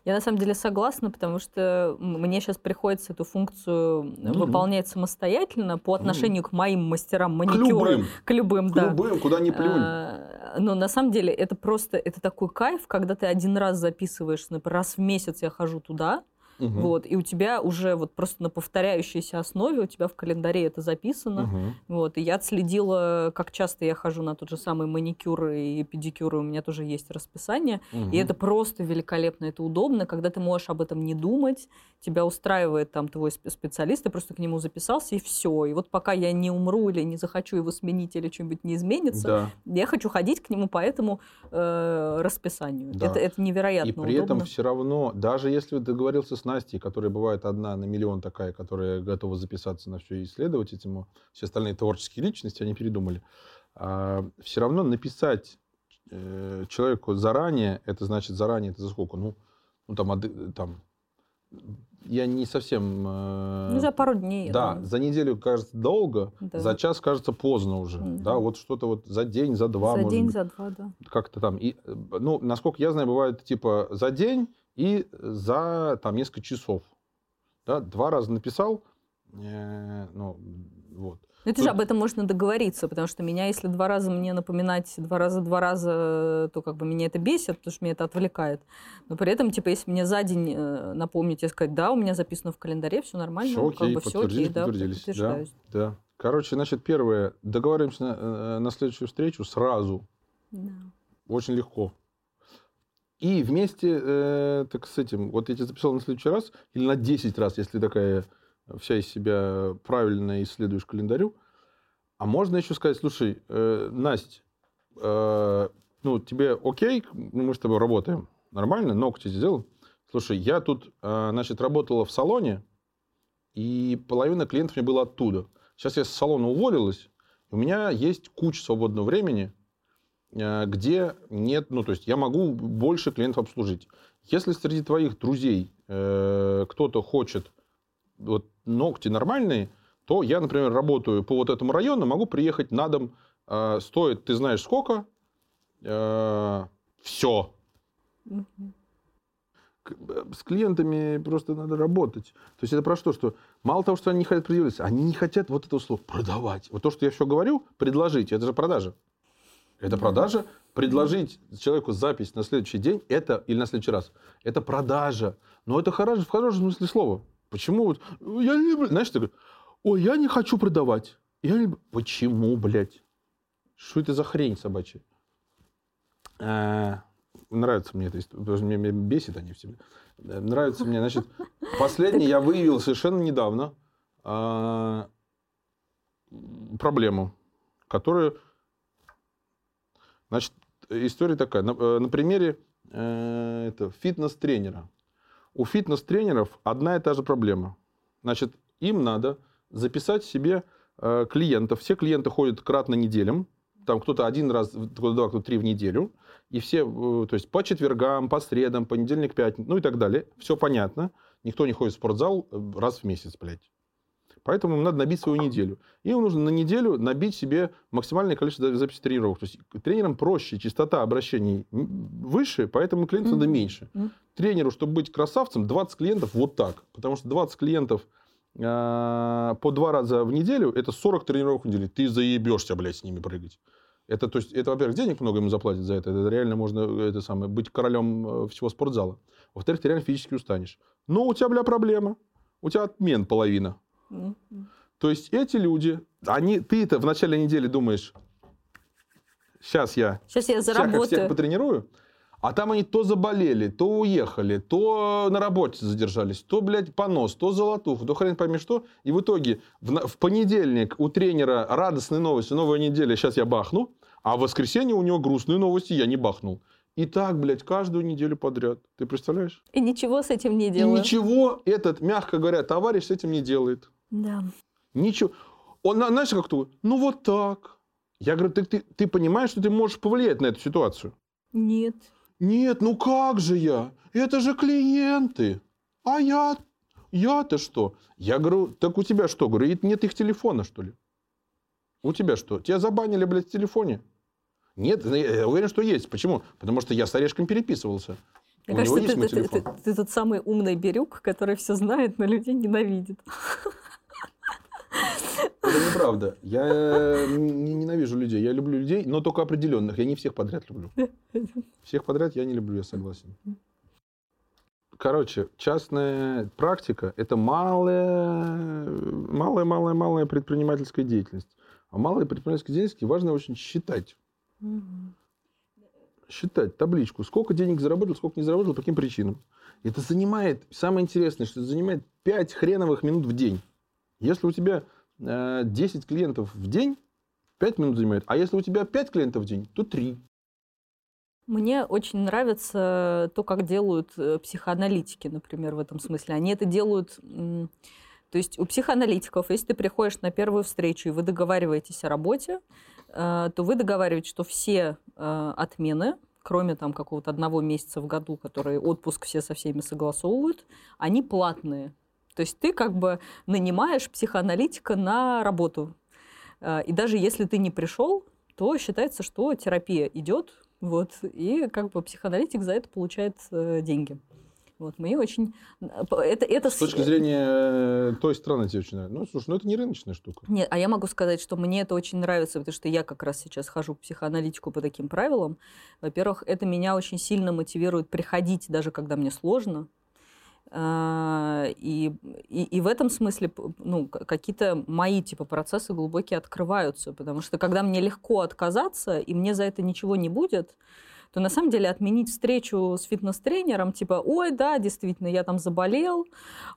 Я на самом деле согласна, потому что мне сейчас приходится эту функцию mm-hmm. выполнять самостоятельно по отношению mm-hmm. к моим мастерам маникюра. К любым. К любым, да. К любым, куда ни плюнь. А, но на самом деле это просто, это такой кайф, когда ты один раз записываешь, например, раз в месяц я хожу туда, Угу. Вот, и у тебя уже вот просто на повторяющейся основе у тебя в календаре это записано. Угу. Вот, и я отследила, как часто я хожу на тот же самый маникюр и педикюр, и у меня тоже есть расписание. Угу. И это просто великолепно, это удобно, когда ты можешь об этом не думать, тебя устраивает там твой специалист, ты просто к нему записался, и все. И вот пока я не умру или не захочу его сменить, или что-нибудь не изменится, да. я хочу ходить к нему по этому э, расписанию. Да. Это, это невероятно И при удобно. этом все равно, даже если ты договорился с Настей, которая бывает одна на миллион такая, которая готова записаться на все и исследовать этому, все остальные творческие личности, они передумали. А, все равно написать э, человеку заранее, это значит заранее, это за сколько? Ну, ну там, там я не совсем... Э, ну, за пару дней. Да, за неделю кажется долго, да. за час кажется поздно уже. Да, да вот что-то вот за день, за два. За день, быть. за два, да. Как-то там. И, э, ну, насколько я знаю, бывает типа за день и за там несколько часов. Да, два раза написал, э, ну, вот. Это Тут... же об этом можно договориться, потому что меня, если два раза мне напоминать, два раза, два раза, то как бы меня это бесит, потому что меня это отвлекает. Но при этом, типа, если мне за день э, напомнить и сказать, да, у меня записано в календаре, все нормально, все окей, как бы все окей, да, да, да. Короче, значит, первое, договариваемся на, э, на следующую встречу сразу. Да. Очень легко. И вместе э, так с этим, вот я тебе записал на следующий раз, или на 10 раз, если такая вся из себя правильно исследуешь календарю. А можно еще сказать, слушай, э, Настя, э, ну, тебе окей, ну, мы с тобой работаем, нормально, ногти сделал. Слушай, я тут, э, значит, работала в салоне, и половина клиентов мне было оттуда. Сейчас я с салона уволилась, у меня есть куча свободного времени, где нет, ну, то есть я могу больше клиентов обслужить. Если среди твоих друзей э, кто-то хочет вот ногти нормальные, то я, например, работаю по вот этому району, могу приехать на дом, э, стоит, ты знаешь сколько, э, все. Угу. С клиентами просто надо работать. То есть это про что? Что мало того, что они не хотят предъявляться, они не хотят вот этого слова продавать. Вот то, что я все говорю, предложить, это же продажа. Это продажа. Предложить человеку запись на следующий день, это или на следующий раз, это продажа. Но это хорошо, в хорошем смысле слова. Почему вот, я не знаешь, ты говоришь, ой, я не хочу продавать. Я не... Почему, блядь? Что это за хрень собачья? А, нравится мне это, потому что меня бесит они все. Нравится мне, значит, последний я выявил совершенно недавно а, проблему, которую, значит, история такая, на, э, на примере э, это, фитнес-тренера. У фитнес-тренеров одна и та же проблема. Значит, им надо записать себе э, клиентов. Все клиенты ходят кратно неделям. Там кто-то один раз, кто-то два, кто-то три в неделю. И все, э, то есть по четвергам, по средам, понедельник, пятница, ну и так далее. Все понятно. Никто не ходит в спортзал э, раз в месяц, блядь. Поэтому им надо набить свою неделю. Им нужно на неделю набить себе максимальное количество записей тренировок. То есть тренерам проще, частота обращений выше, поэтому клиентов mm-hmm. надо меньше. Mm-hmm. Тренеру, чтобы быть красавцем, 20 клиентов вот так. Потому что 20 клиентов э, по два раза в неделю, это 40 тренировок в неделю. Ты заебешься, блядь, с ними прыгать. Это, то есть, это, во-первых, денег много ему заплатят за это. Это реально можно это самое, быть королем э, всего спортзала. Во-вторых, ты реально физически устанешь. Но у тебя, бля, проблема. У тебя отмен половина. То есть эти люди, они, ты это в начале недели думаешь, сейчас я, сейчас я заработаю. Всех, всех потренирую, а там они то заболели, то уехали, то на работе задержались, то, блядь, понос, то золотуху, то хрен пойми что. И в итоге в, в понедельник у тренера радостные новости, новая неделя, сейчас я бахну, а в воскресенье у него грустные новости, я не бахнул. И так, блядь, каждую неделю подряд. Ты представляешь? И ничего с этим не делает. И ничего этот, мягко говоря, товарищ с этим не делает. Да. Ничего. Он, знаешь, как то, ну вот так. Я говорю, ты, ты, ты понимаешь, что ты можешь повлиять на эту ситуацию? Нет. Нет, ну как же я? Это же клиенты. А я, я-то что? Я говорю, так у тебя что? Говорю, нет их телефона, что ли? У тебя что? Тебя забанили, блядь, в телефоне? Нет, я уверен, что есть. Почему? Потому что я с Орешком переписывался. Мне кажется, ты, ты, ты, ты, ты тот самый умный берюк, который все знает, но людей ненавидит. Это неправда. Я э, не ненавижу людей. Я люблю людей, но только определенных. Я не всех подряд люблю. Всех подряд я не люблю, я согласен. Короче, частная практика – это малая, малая, малая, малая предпринимательская деятельность. А малая предпринимательская деятельность важно очень считать. Считать табличку, сколько денег заработал, сколько не заработал, по каким причинам. Это занимает, самое интересное, что это занимает 5 хреновых минут в день. Если у тебя 10 э, клиентов в день, 5 минут занимает. А если у тебя 5 клиентов в день, то 3. Мне очень нравится то, как делают э, психоаналитики, например, в этом смысле. Они это делают... То есть у психоаналитиков, если ты приходишь на первую встречу и вы договариваетесь о работе, э, то вы договариваетесь, что все отмены, кроме там какого-то одного месяца в году, который отпуск все со всеми согласовывают, они платные. То есть ты как бы нанимаешь психоаналитика на работу. Э, и даже если ты не пришел, то считается, что терапия идет, вот, и как бы психоаналитик за это получает э, деньги. Вот, мне очень... Это, это... С точки зрения э, той страны тебе очень нравится. Ну, слушай, ну это не рыночная штука. Нет, а я могу сказать, что мне это очень нравится, потому что я как раз сейчас хожу в психоаналитику по таким правилам. Во-первых, это меня очень сильно мотивирует приходить, даже когда мне сложно. А, и, и, и в этом смысле ну, какие-то мои типа процессы глубокие открываются, потому что когда мне легко отказаться, и мне за это ничего не будет, то на самом деле отменить встречу с фитнес-тренером, типа, ой, да, действительно, я там заболел,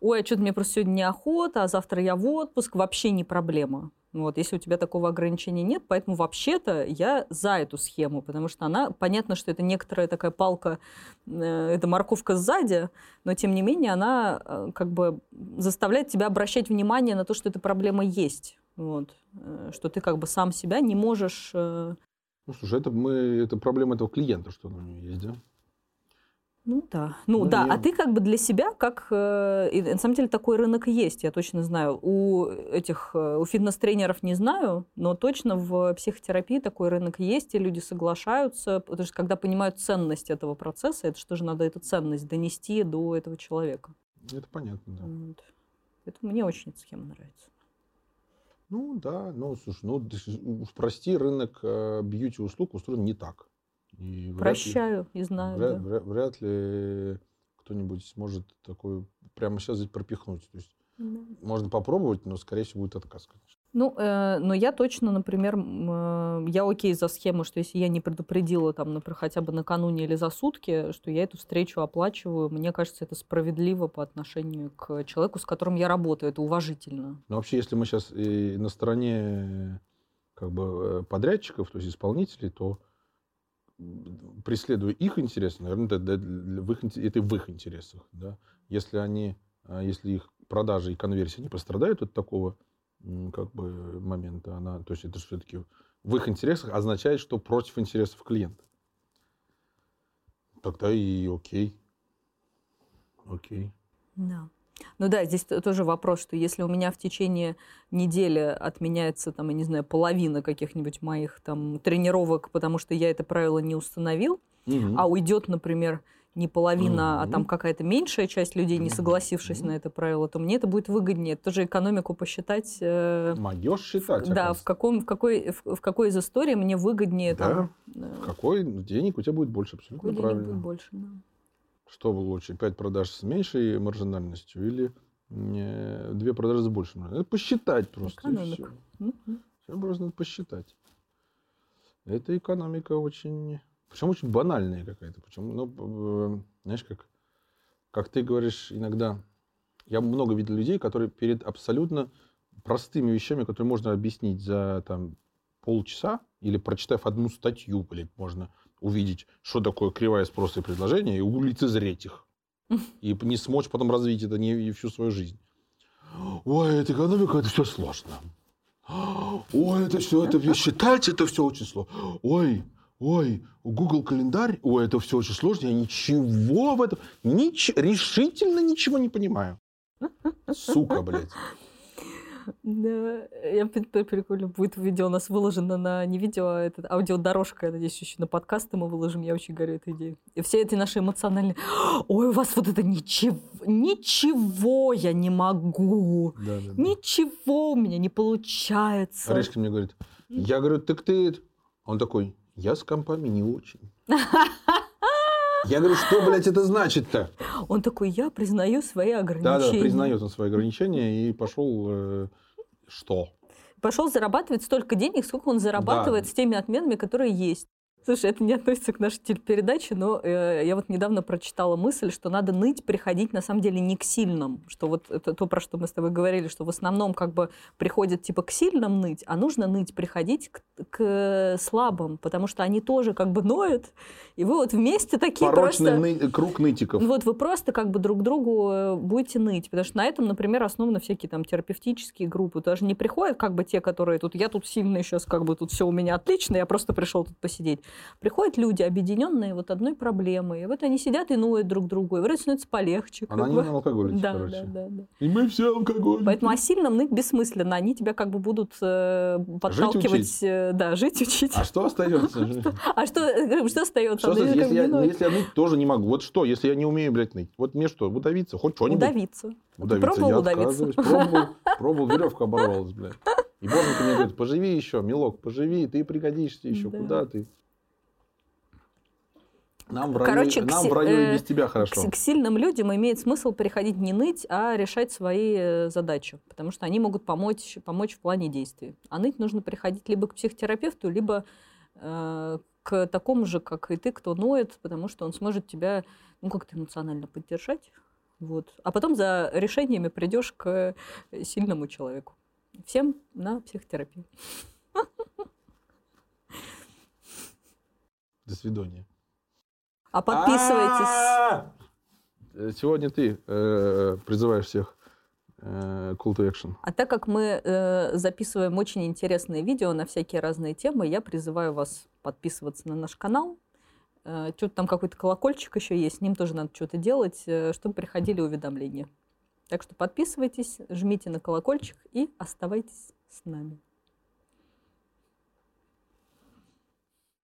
ой, а что-то мне просто сегодня неохота, а завтра я в отпуск, вообще не проблема. Вот, если у тебя такого ограничения нет, поэтому вообще-то я за эту схему, потому что она, понятно, что это некоторая такая палка, э, это морковка сзади, но тем не менее она э, как бы заставляет тебя обращать внимание на то, что эта проблема есть. Вот, э, что ты как бы сам себя не можешь ну, слушай, это, мы, это проблема этого клиента, что у него есть, да? Ну да. Ну, ну да, я... а ты как бы для себя, как... Э, и, на самом деле такой рынок есть, я точно знаю. У этих, э, у фитнес-тренеров не знаю, но точно в психотерапии такой рынок есть, и люди соглашаются, потому что когда понимают ценность этого процесса, это что же надо эту ценность донести до этого человека. Это понятно, да. Вот. Это мне очень эта схема нравится. Ну да, ну слушай, ну прости, рынок э, бьюти-услуг устроен не так. И Прощаю ли, и знаю. Вряд, да. вряд, вряд ли кто-нибудь сможет такой прямо сейчас пропихнуть. То есть да. можно попробовать, но скорее всего будет отказ, конечно. Ну, э, но я точно, например, э, я окей за схему, что если я не предупредила там, например, хотя бы накануне или за сутки, что я эту встречу оплачиваю, мне кажется, это справедливо по отношению к человеку, с которым я работаю, это уважительно. Ну, вообще, если мы сейчас и на стороне как бы э, подрядчиков, то есть исполнителей, то преследуя их интересы, наверное, это, в их, это в их интересах. Да? Если они, а, если их продажи и конверсия не пострадают от такого как бы момента. Она, то есть это все-таки в их интересах означает, что против интересов клиента. Тогда и окей. Окей. Да. Ну да, здесь тоже вопрос, что если у меня в течение недели отменяется, там, я не знаю, половина каких-нибудь моих там тренировок, потому что я это правило не установил, угу. а уйдет, например, не половина, mm-hmm. а там какая-то меньшая часть людей, не согласившись mm-hmm. на это правило, то мне это будет выгоднее. Это тоже экономику посчитать. Э, Могешь считать. В, да, в, каком, в, какой, в, в какой из историй мне выгоднее. Да. Там, э, какой денег у тебя будет больше, абсолютно какой правильно. Денег будет больше, да. Что лучше, 5 продаж с меньшей маржинальностью или 2 продажи с большей маржинальностью? посчитать просто. Экономика. Все. Все просто надо посчитать. Эта экономика очень причем очень банальная какая-то. Почему? Ну, знаешь, как, как ты говоришь иногда, я много видел людей, которые перед абсолютно простыми вещами, которые можно объяснить за там, полчаса, или прочитав одну статью, блин, можно увидеть, что такое кривая спроса и предложения, и улицезреть их. И не смочь потом развить это не всю свою жизнь. Ой, это экономика, это все сложно. Ой, это все, это считать, это все очень сложно. Ой, ой, Google календарь, ой, это все очень сложно, я ничего в этом, нич, решительно ничего не понимаю. Сука, блядь. Да, я прикольно, будет видео у нас выложено на, не видео, а это аудиодорожка, я надеюсь, еще на подкасты мы выложим, я очень горю этой идеей. И все эти наши эмоциональные, ой, у вас вот это ничего, ничего я не могу, да, да, да. ничего у меня не получается. Аришка мне говорит, я говорю, так ты, он такой, я с компами не очень. Я говорю, что, блядь, это значит-то? Он такой, я признаю свои ограничения. Да, да, признает он свои ограничения и пошел... Э, что? Пошел зарабатывать столько денег, сколько он зарабатывает да. с теми отменами, которые есть. Слушай, это не относится к нашей телепередаче, но э, я вот недавно прочитала мысль, что надо ныть, приходить на самом деле не к сильным. Что вот это то, про что мы с тобой говорили, что в основном как бы приходят типа к сильным ныть, а нужно ныть, приходить к, к слабым, потому что они тоже как бы ноют, и вы вот вместе такие Порочный просто... Ны... круг нытиков. Вот вы просто как бы друг другу э, будете ныть, потому что на этом, например, основаны всякие там терапевтические группы. Даже не приходят как бы те, которые тут, я тут сильный сейчас, как бы тут все у меня отлично, я просто пришел тут посидеть приходят люди, объединенные вот одной проблемой. И вот они сидят и ноют друг другу, и вроде становится полегче. Анонимные алкоголики, да, короче. Да, да, да. И мы все алкоголики. Поэтому о сильном ныть бессмысленно. Они тебя как бы будут э, подталкивать. Жить, учить. Да, жить, учить. А что остается? А что, что остается? Что, если, я, если я ныть тоже не могу. Вот что, если я не умею, блядь, ныть? Вот мне что, удавиться? Хоть что-нибудь? Удавиться. Удавиться. Пробовал я удавиться? Пробовал, пробовал, веревка оборвалась, блядь. И боженька мне говорит, поживи еще, милок, поживи, ты пригодишься еще, Да. куда ты? Нам в раю, Короче, к нам си- в раю и э, без тебя К, хорошо. с- к сильным людям имеет смысл приходить не ныть, а решать свои э, задачи, потому что они могут помочь, помочь в плане действий. А ныть нужно приходить либо к психотерапевту, либо э, к такому же, как и ты, кто ноет, потому что он сможет тебя ну, как-то эмоционально поддержать. Вот. А потом за решениями придешь к э, сильному человеку. Всем на психотерапию. До свидания. А подписывайтесь. Э, Сегодня ты э, призываешь всех э, call to action. А так как мы э, записываем очень интересные видео на всякие разные темы, я призываю вас подписываться на наш канал. Э, что-то там какой-то колокольчик еще есть, с ним тоже надо что-то делать, э, чтобы приходили уведомления. Так что подписывайтесь, жмите на колокольчик и оставайтесь с нами.